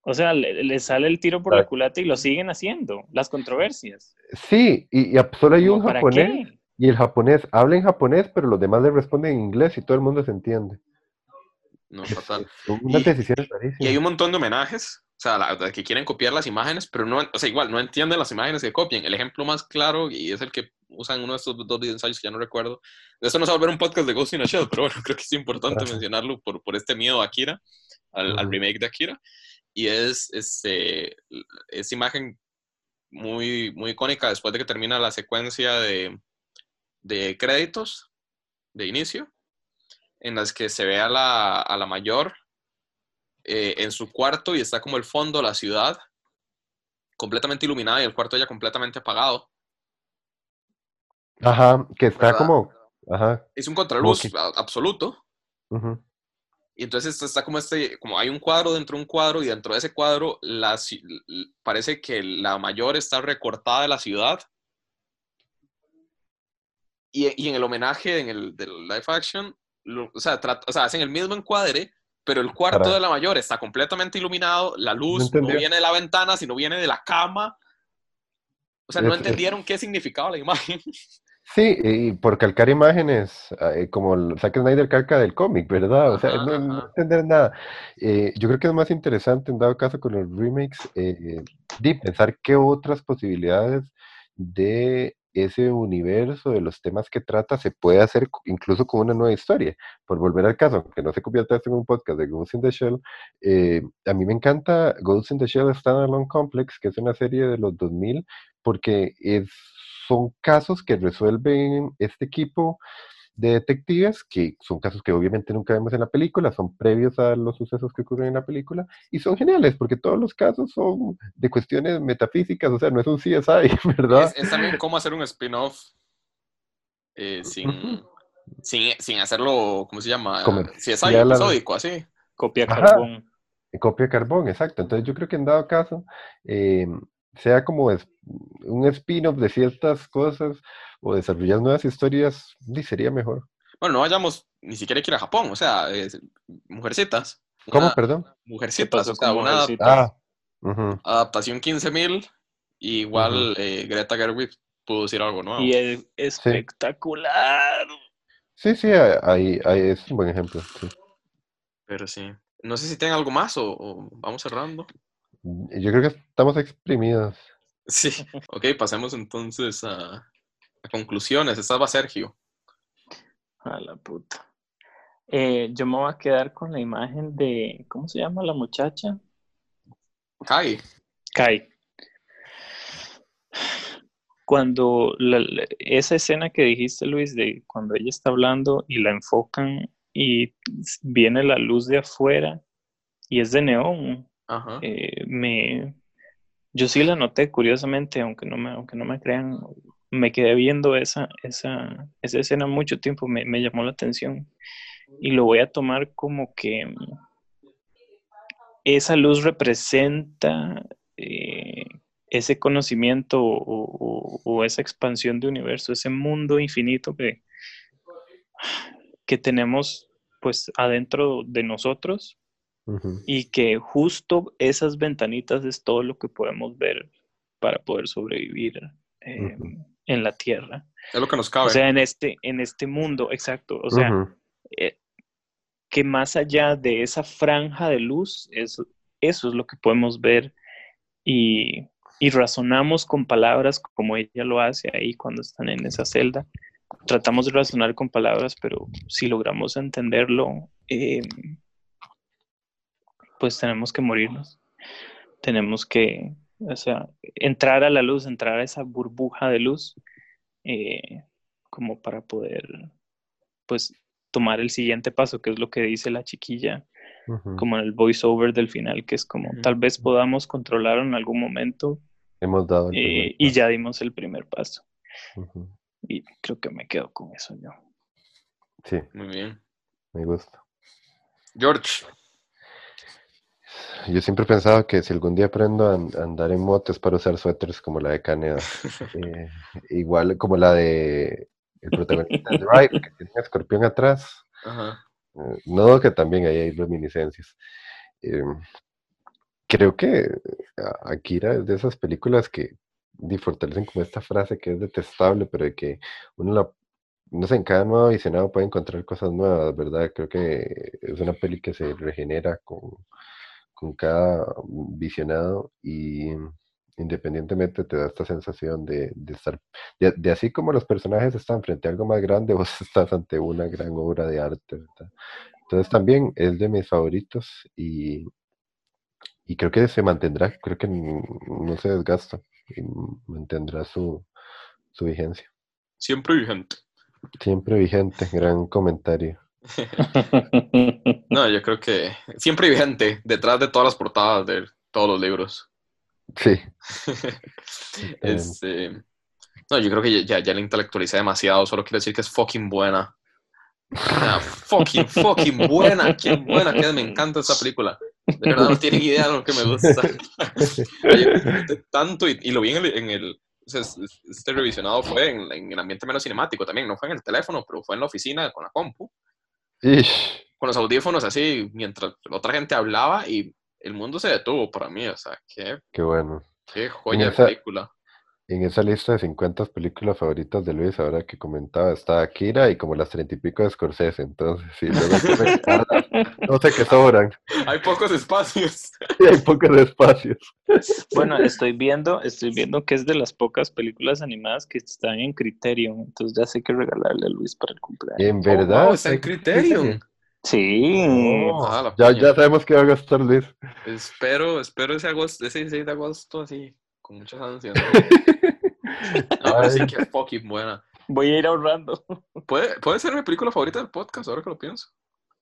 S1: o sea, le, sale el tiro por la culata y lo siguen haciendo, las controversias.
S3: Sí, y, solo hay un japonés y el japonés habla en japonés, pero los demás le responden en inglés y todo el mundo se entiende.
S2: No, fatal. Una y, y hay un montón de homenajes, o sea, que quieren copiar las imágenes, pero no, o sea, igual, no entienden las imágenes que copien. El ejemplo más claro, y es el que usan uno de estos dos ensayos que ya no recuerdo, de eso no se va a ver un podcast de Ghost in a Shell, pero bueno, creo que es importante mencionarlo por, por este miedo a Akira, al, al remake de Akira y es este, esa imagen muy, muy icónica después de que termina la secuencia de, de créditos de inicio, en las que se ve a la, a la mayor eh, en su cuarto y está como el fondo, la ciudad, completamente iluminada y el cuarto ya completamente apagado.
S3: Ajá, que está como... Ajá.
S2: Es un contraluz absoluto. Y entonces está como este, como hay un cuadro dentro de un cuadro y dentro de ese cuadro la, parece que la mayor está recortada de la ciudad. Y, y en el homenaje, en el del live action, o, sea, o, sea, hacen el mismo encuadre, pero el cuarto de la mayor está completamente iluminado, la luz no, viene de la ventana, sino viene de la cama. O sea, no entendieron qué significaba la imagen.
S3: Sí, y por calcar imágenes, eh, como Zack Snyder calca del cómic, ¿verdad? O sea, no, entender nada. Eh, yo creo que es más interesante, en dado caso con los remakes, eh, de pensar qué otras posibilidades de ese universo, de los temas que trata, se puede hacer incluso con una nueva historia. Por volver al caso, que no se convierta en un podcast de Ghost in the Shell, a mí me encanta Ghost in the Shell Standalone Complex, que es una serie de los 2000, porque es son casos que resuelven este equipo de detectives, que son casos que obviamente nunca vemos en la película, son previos a los sucesos que ocurren en la película, y son geniales, porque todos los casos son de cuestiones metafísicas, o sea, no es un CSI, ¿verdad?
S2: Es, también cómo hacer un spin-off eh, sin, sin, hacerlo, ¿cómo se llama? CSI episódico, así.
S1: Copia carbón.
S3: Copia carbón, exacto. Entonces yo creo que en dado caso, eh, sea como es, un spin-off de ciertas cosas o desarrollar nuevas historias, sería mejor.
S2: Bueno, no vayamos ni siquiera ir a Japón, o sea, mujercitas.
S3: ¿Cómo, perdón?
S2: Mujercitas, o sea, una ah, adaptación 15.000, igual eh, Greta Gerwig pudo decir algo nuevo.
S1: Y es espectacular.
S3: Sí, sí, ahí, ahí es un buen ejemplo.
S2: Pero sí. No sé si tienen algo más o vamos cerrando.
S3: Yo creo que estamos exprimidos.
S2: Sí, ok, pasemos entonces a, conclusiones. Estaba Sergio.
S1: A la puta. Eh, yo me voy a quedar con la imagen de, ¿cómo se llama la muchacha?
S2: Kai.
S1: Kai. Cuando esa escena que dijiste, Luis, de cuando ella está hablando y la enfocan y viene la luz de afuera y es de neón, eh, me, yo sí la noté, curiosamente, aunque no me, aunque no me crean, me quedé viendo esa, esa, esa escena mucho tiempo, me, llamó la atención. Y lo voy a tomar como que esa luz representa eh, ese conocimiento o, esa expansión de universo, ese mundo infinito que, que tenemos pues adentro de nosotros y que justo esas ventanitas es todo lo que podemos ver para poder sobrevivir eh, en la Tierra.
S2: Es lo que nos cabe.
S1: O sea, en este, en este mundo, exacto. O sea, eh, que más allá de esa franja de luz, eso, eso es lo que podemos ver y, y razonamos con palabras como ella lo hace ahí cuando están en esa celda. Tratamos de razonar con palabras, pero si logramos entenderlo, eh, pues tenemos que morirnos. Tenemos que, o sea, entrar a la luz, entrar a esa burbuja de luz, eh, como para poder, pues, tomar el siguiente paso, que es lo que dice la chiquilla, como en el voiceover del final, que es como, tal vez podamos controlar en algún momento.
S3: Hemos dado.
S1: Eh, y ya dimos el primer paso. Y creo que me quedo con eso yo.
S3: Sí.
S2: Muy bien.
S3: Me gusta.
S2: George.
S3: Yo siempre he pensado que si algún día aprendo a, andar en motos para usar suéteres como la de Caneda, eh, igual como la de el protagonista de Drive, que tiene un escorpión atrás. Eh, no que también ahí hay reminiscencias. Eh, creo que Akira es de esas películas que fortalecen como esta frase que es detestable, pero de que uno la no sé, en cada nuevo visionado puede encontrar cosas nuevas, ¿verdad? Creo que es una peli que se regenera con, con cada visionado y independientemente te da esta sensación de, estar, de, así como los personajes están frente a algo más grande, vos estás ante una gran obra de arte, ¿verdad? Entonces también es de mis favoritos y, y creo que se mantendrá, creo que no se desgasta y mantendrá su, su vigencia.
S2: Siempre vigente.
S3: Siempre vigente, gran comentario.
S2: no, yo creo que siempre vigente, detrás de todas las portadas de todos los libros.
S3: Sí.
S2: este, no, yo creo que ya, ya la intelectualicé demasiado, solo quiero decir que es fucking buena. fucking, fucking buena, qué buena que me encanta esa película. De verdad no tienen idea de lo que me gusta. tanto, y, lo vi en el, en el este revisionado fue en, en, el ambiente menos cinemático también, no fue en el teléfono, pero fue en la oficina con la compu con los audífonos así, mientras otra gente hablaba y el mundo se detuvo para mí, o sea, qué,
S3: qué bueno.
S2: Qué joya de película.
S3: En esa lista de 50 películas favoritas de Luis, ahora que comentaba, está Akira y como las treinta y pico de Scorsese. Entonces, sí, no sé qué sobran.
S2: Hay pocos espacios.
S3: Sí, hay pocos espacios.
S1: Bueno, estoy viendo, estoy viendo que es de las pocas películas animadas que están en Criterion. Entonces ya sé qué regalarle a Luis para el cumpleaños.
S3: En verdad.
S2: Oh, está en Criterion.
S1: Sí.
S3: Oh, ah, ya, ya sabemos que va a gastar Luis.
S2: Espero, espero ese agosto, ese 16 de agosto así con muchas ansias. Ahora sí que es fucking buena.
S1: Voy a ir ahorrando.
S2: ¿Puede, puede ser mi película favorita del podcast, ahora que lo pienso.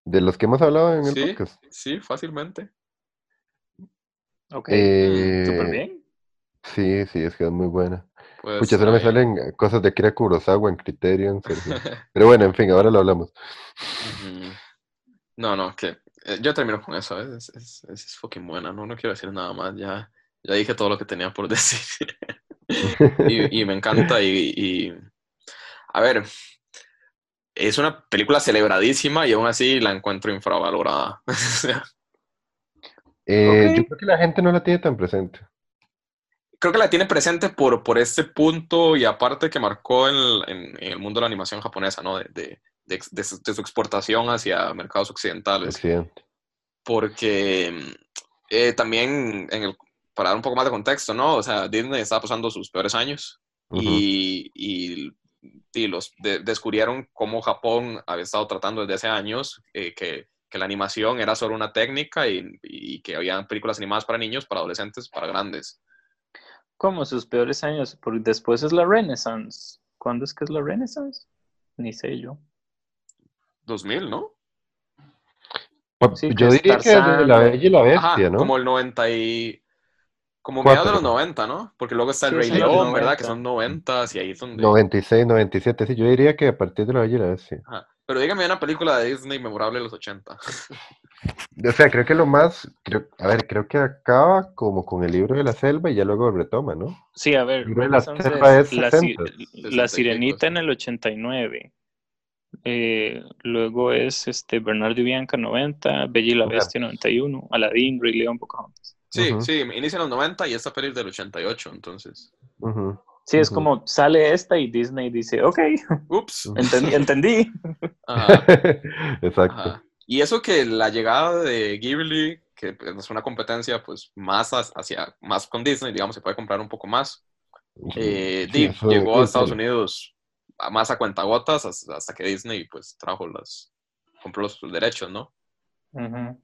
S3: ¿De los que hemos hablado en el
S2: sí,
S3: podcast?
S2: Sí, fácilmente.
S1: Ok, eh, súper bien.
S3: Sí, sí, es que es muy buena. Pues, Pucha, solo me salen cosas de Kira Kurosawa en Criterion. Pero bueno, en fin, ahora lo hablamos.
S2: No, no, que eh, yo termino con eso. Es, es, es, fucking buena. No, no quiero decir nada más. Ya, ya dije todo lo que tenía por decir. y, me encanta. Y, a ver, es una película celebradísima y aún así la encuentro infravalorada.
S3: Eh, yo creo que la gente no la tiene tan presente.
S2: Creo que la tiene presente por, por este punto y aparte que marcó en, el mundo de la animación japonesa, ¿no? De, de, su exportación hacia mercados occidentales. Porque eh, también en el, para dar un poco más de contexto, ¿no? O sea, Disney estaba pasando sus peores años y, y, los descubrieron cómo Japón había estado tratando desde hace años eh, que, que, la animación era solo una técnica y, y, que había películas animadas para niños, para adolescentes, para grandes.
S1: ¿Cómo sus peores años? Porque después es la Renaissance. ¿Cuándo es que es la Renaissance? Ni sé yo.
S2: 2000, ¿no?
S3: yo diría que de La Bella y la Bestia, ¿no?
S2: Como el 90 y... Como mediados de los 90, ¿no? Porque luego está el Rey León, ¿verdad? Que son 90 y ahí son...
S3: 96, 97, sí. Yo diría que a partir de la Bella y la Bestia.
S2: Pero dígame una película de Disney memorable de los 80.
S3: O sea, creo que lo más, creo, a ver, creo que acaba como con el libro de la selva y ya luego retoma, ¿no?
S1: Sí, a ver,
S3: El libro de la
S1: entonces,
S3: selva es
S1: la, si-
S3: 60.
S1: la
S2: 60
S1: Sirenita en el 89. Eh, luego es este Bernardo y Bianca 90, Bella y la
S3: Ajá.
S1: Bestia 91, Aladdin, Rey León, Pocahontas.
S2: Sí,
S3: Ujú.
S2: sí, inicia en los 90 y esta peli es del 88, entonces.
S3: Ujú.
S1: Sí, es
S3: Ujú.
S1: como sale esta y Disney dice, ok,
S2: Ups.
S1: entendí. entendí.
S2: Ajá,
S3: Exacto.
S2: ajá. Y eso que la llegada de Ghibli, que es una competencia pues más hacia, más con Disney, digamos, se puede comprar un poco más. Eh,
S3: Sí,
S2: llegó a
S3: es
S2: Estados Unidos más a cuentagotas hasta, hasta que Disney pues trajo las, compró los derechos, ¿no?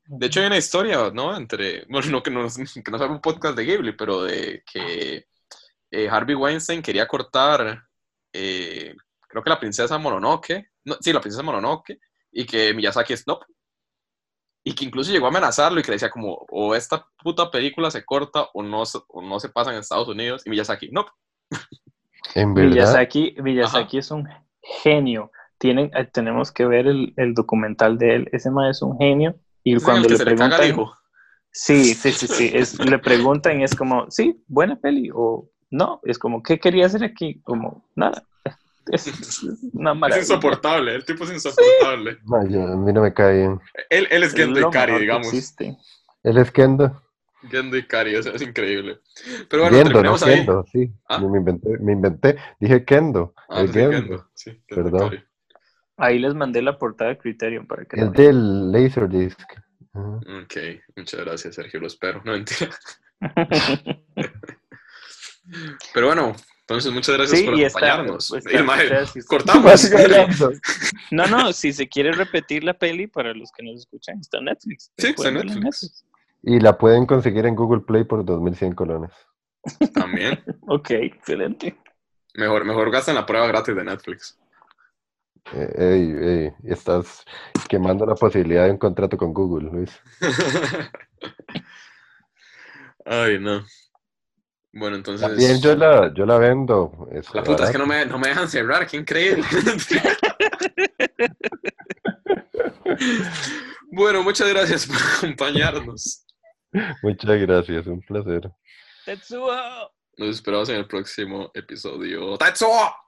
S2: De hecho hay una historia, ¿no? Entre, bueno, no que no, que no sea un podcast de Ghibli, pero de que eh, Harvey Weinstein quería cortar, eh, creo que la princesa Mononoke, no, sí, la princesa Mononoke, y que Miyazaki es no. Y que incluso llegó a amenazarlo y que le decía como, o esta puta película se corta o no, se- o no se pasa en Estados Unidos. Y Miyazaki, no.
S3: En verdad,
S1: Miyazaki, Miyazaki es un genio. Tienen, eh, tenemos que ver el, el documental de él. Ese man es un genio. Y cuando
S2: que
S1: le
S2: se le caga
S1: preguntan,
S2: hijo.
S1: sí, sí, sí, sí, es, le preguntan y es como, sí, buena peli o no, es como, ¿qué quería hacer aquí? Como, nada. Es una
S2: Es insoportable, el tipo es insoportable.
S3: no, yo- a mí no me cae bien.
S2: Él, él es Gendo Ikari, digamos.
S1: existe.
S3: Él es Kendo.
S2: Gendo Ikari, es, es increíble. Pero bueno,
S3: Gendo, no
S2: terminemos ahí.
S3: Kendo, sí.
S2: ¿Ah?
S3: Me inventé, me inventé. Dije Kendo.
S2: Ah,
S3: el
S2: sí,
S3: Gendo.
S2: Gendo, sí, Gendo
S3: Perdón.
S2: Ikari.
S1: Ahí les mandé la portada de Criterion para que vean.
S3: del Laserdisc. Ajá.
S2: Ok, muchas gracias, Sergio, lo espero. No mentira. Pero bueno, entonces muchas gracias
S1: Sí,
S2: por
S1: y
S2: acompañarnos.
S1: está-
S2: Y, mae,
S1: está- sí, sí.
S2: cortamos.
S1: No, no, si se quiere repetir la peli, para los que nos escuchan, está en Netflix.
S2: Sí, está en
S1: verla
S2: Netflix.
S3: Y la pueden conseguir en Google Play por 2100 colones.
S2: También.
S1: Ok, excelente.
S2: Mejor, mejor gastan la prueba gratis de Netflix.
S3: Ey, ey, estás quemando la posibilidad de un contrato con Google, Luis.
S2: Ay, no. Bueno, entonces.
S3: También yo la, yo la vendo. es
S2: La puta, es que no me, no me dejan cerrar, qué increíble. bueno, muchas gracias por acompañarnos.
S3: Muchas gracias, un placer.
S1: Tetsuo.
S2: Nos esperamos en el próximo episodio. ¡Tetsuo!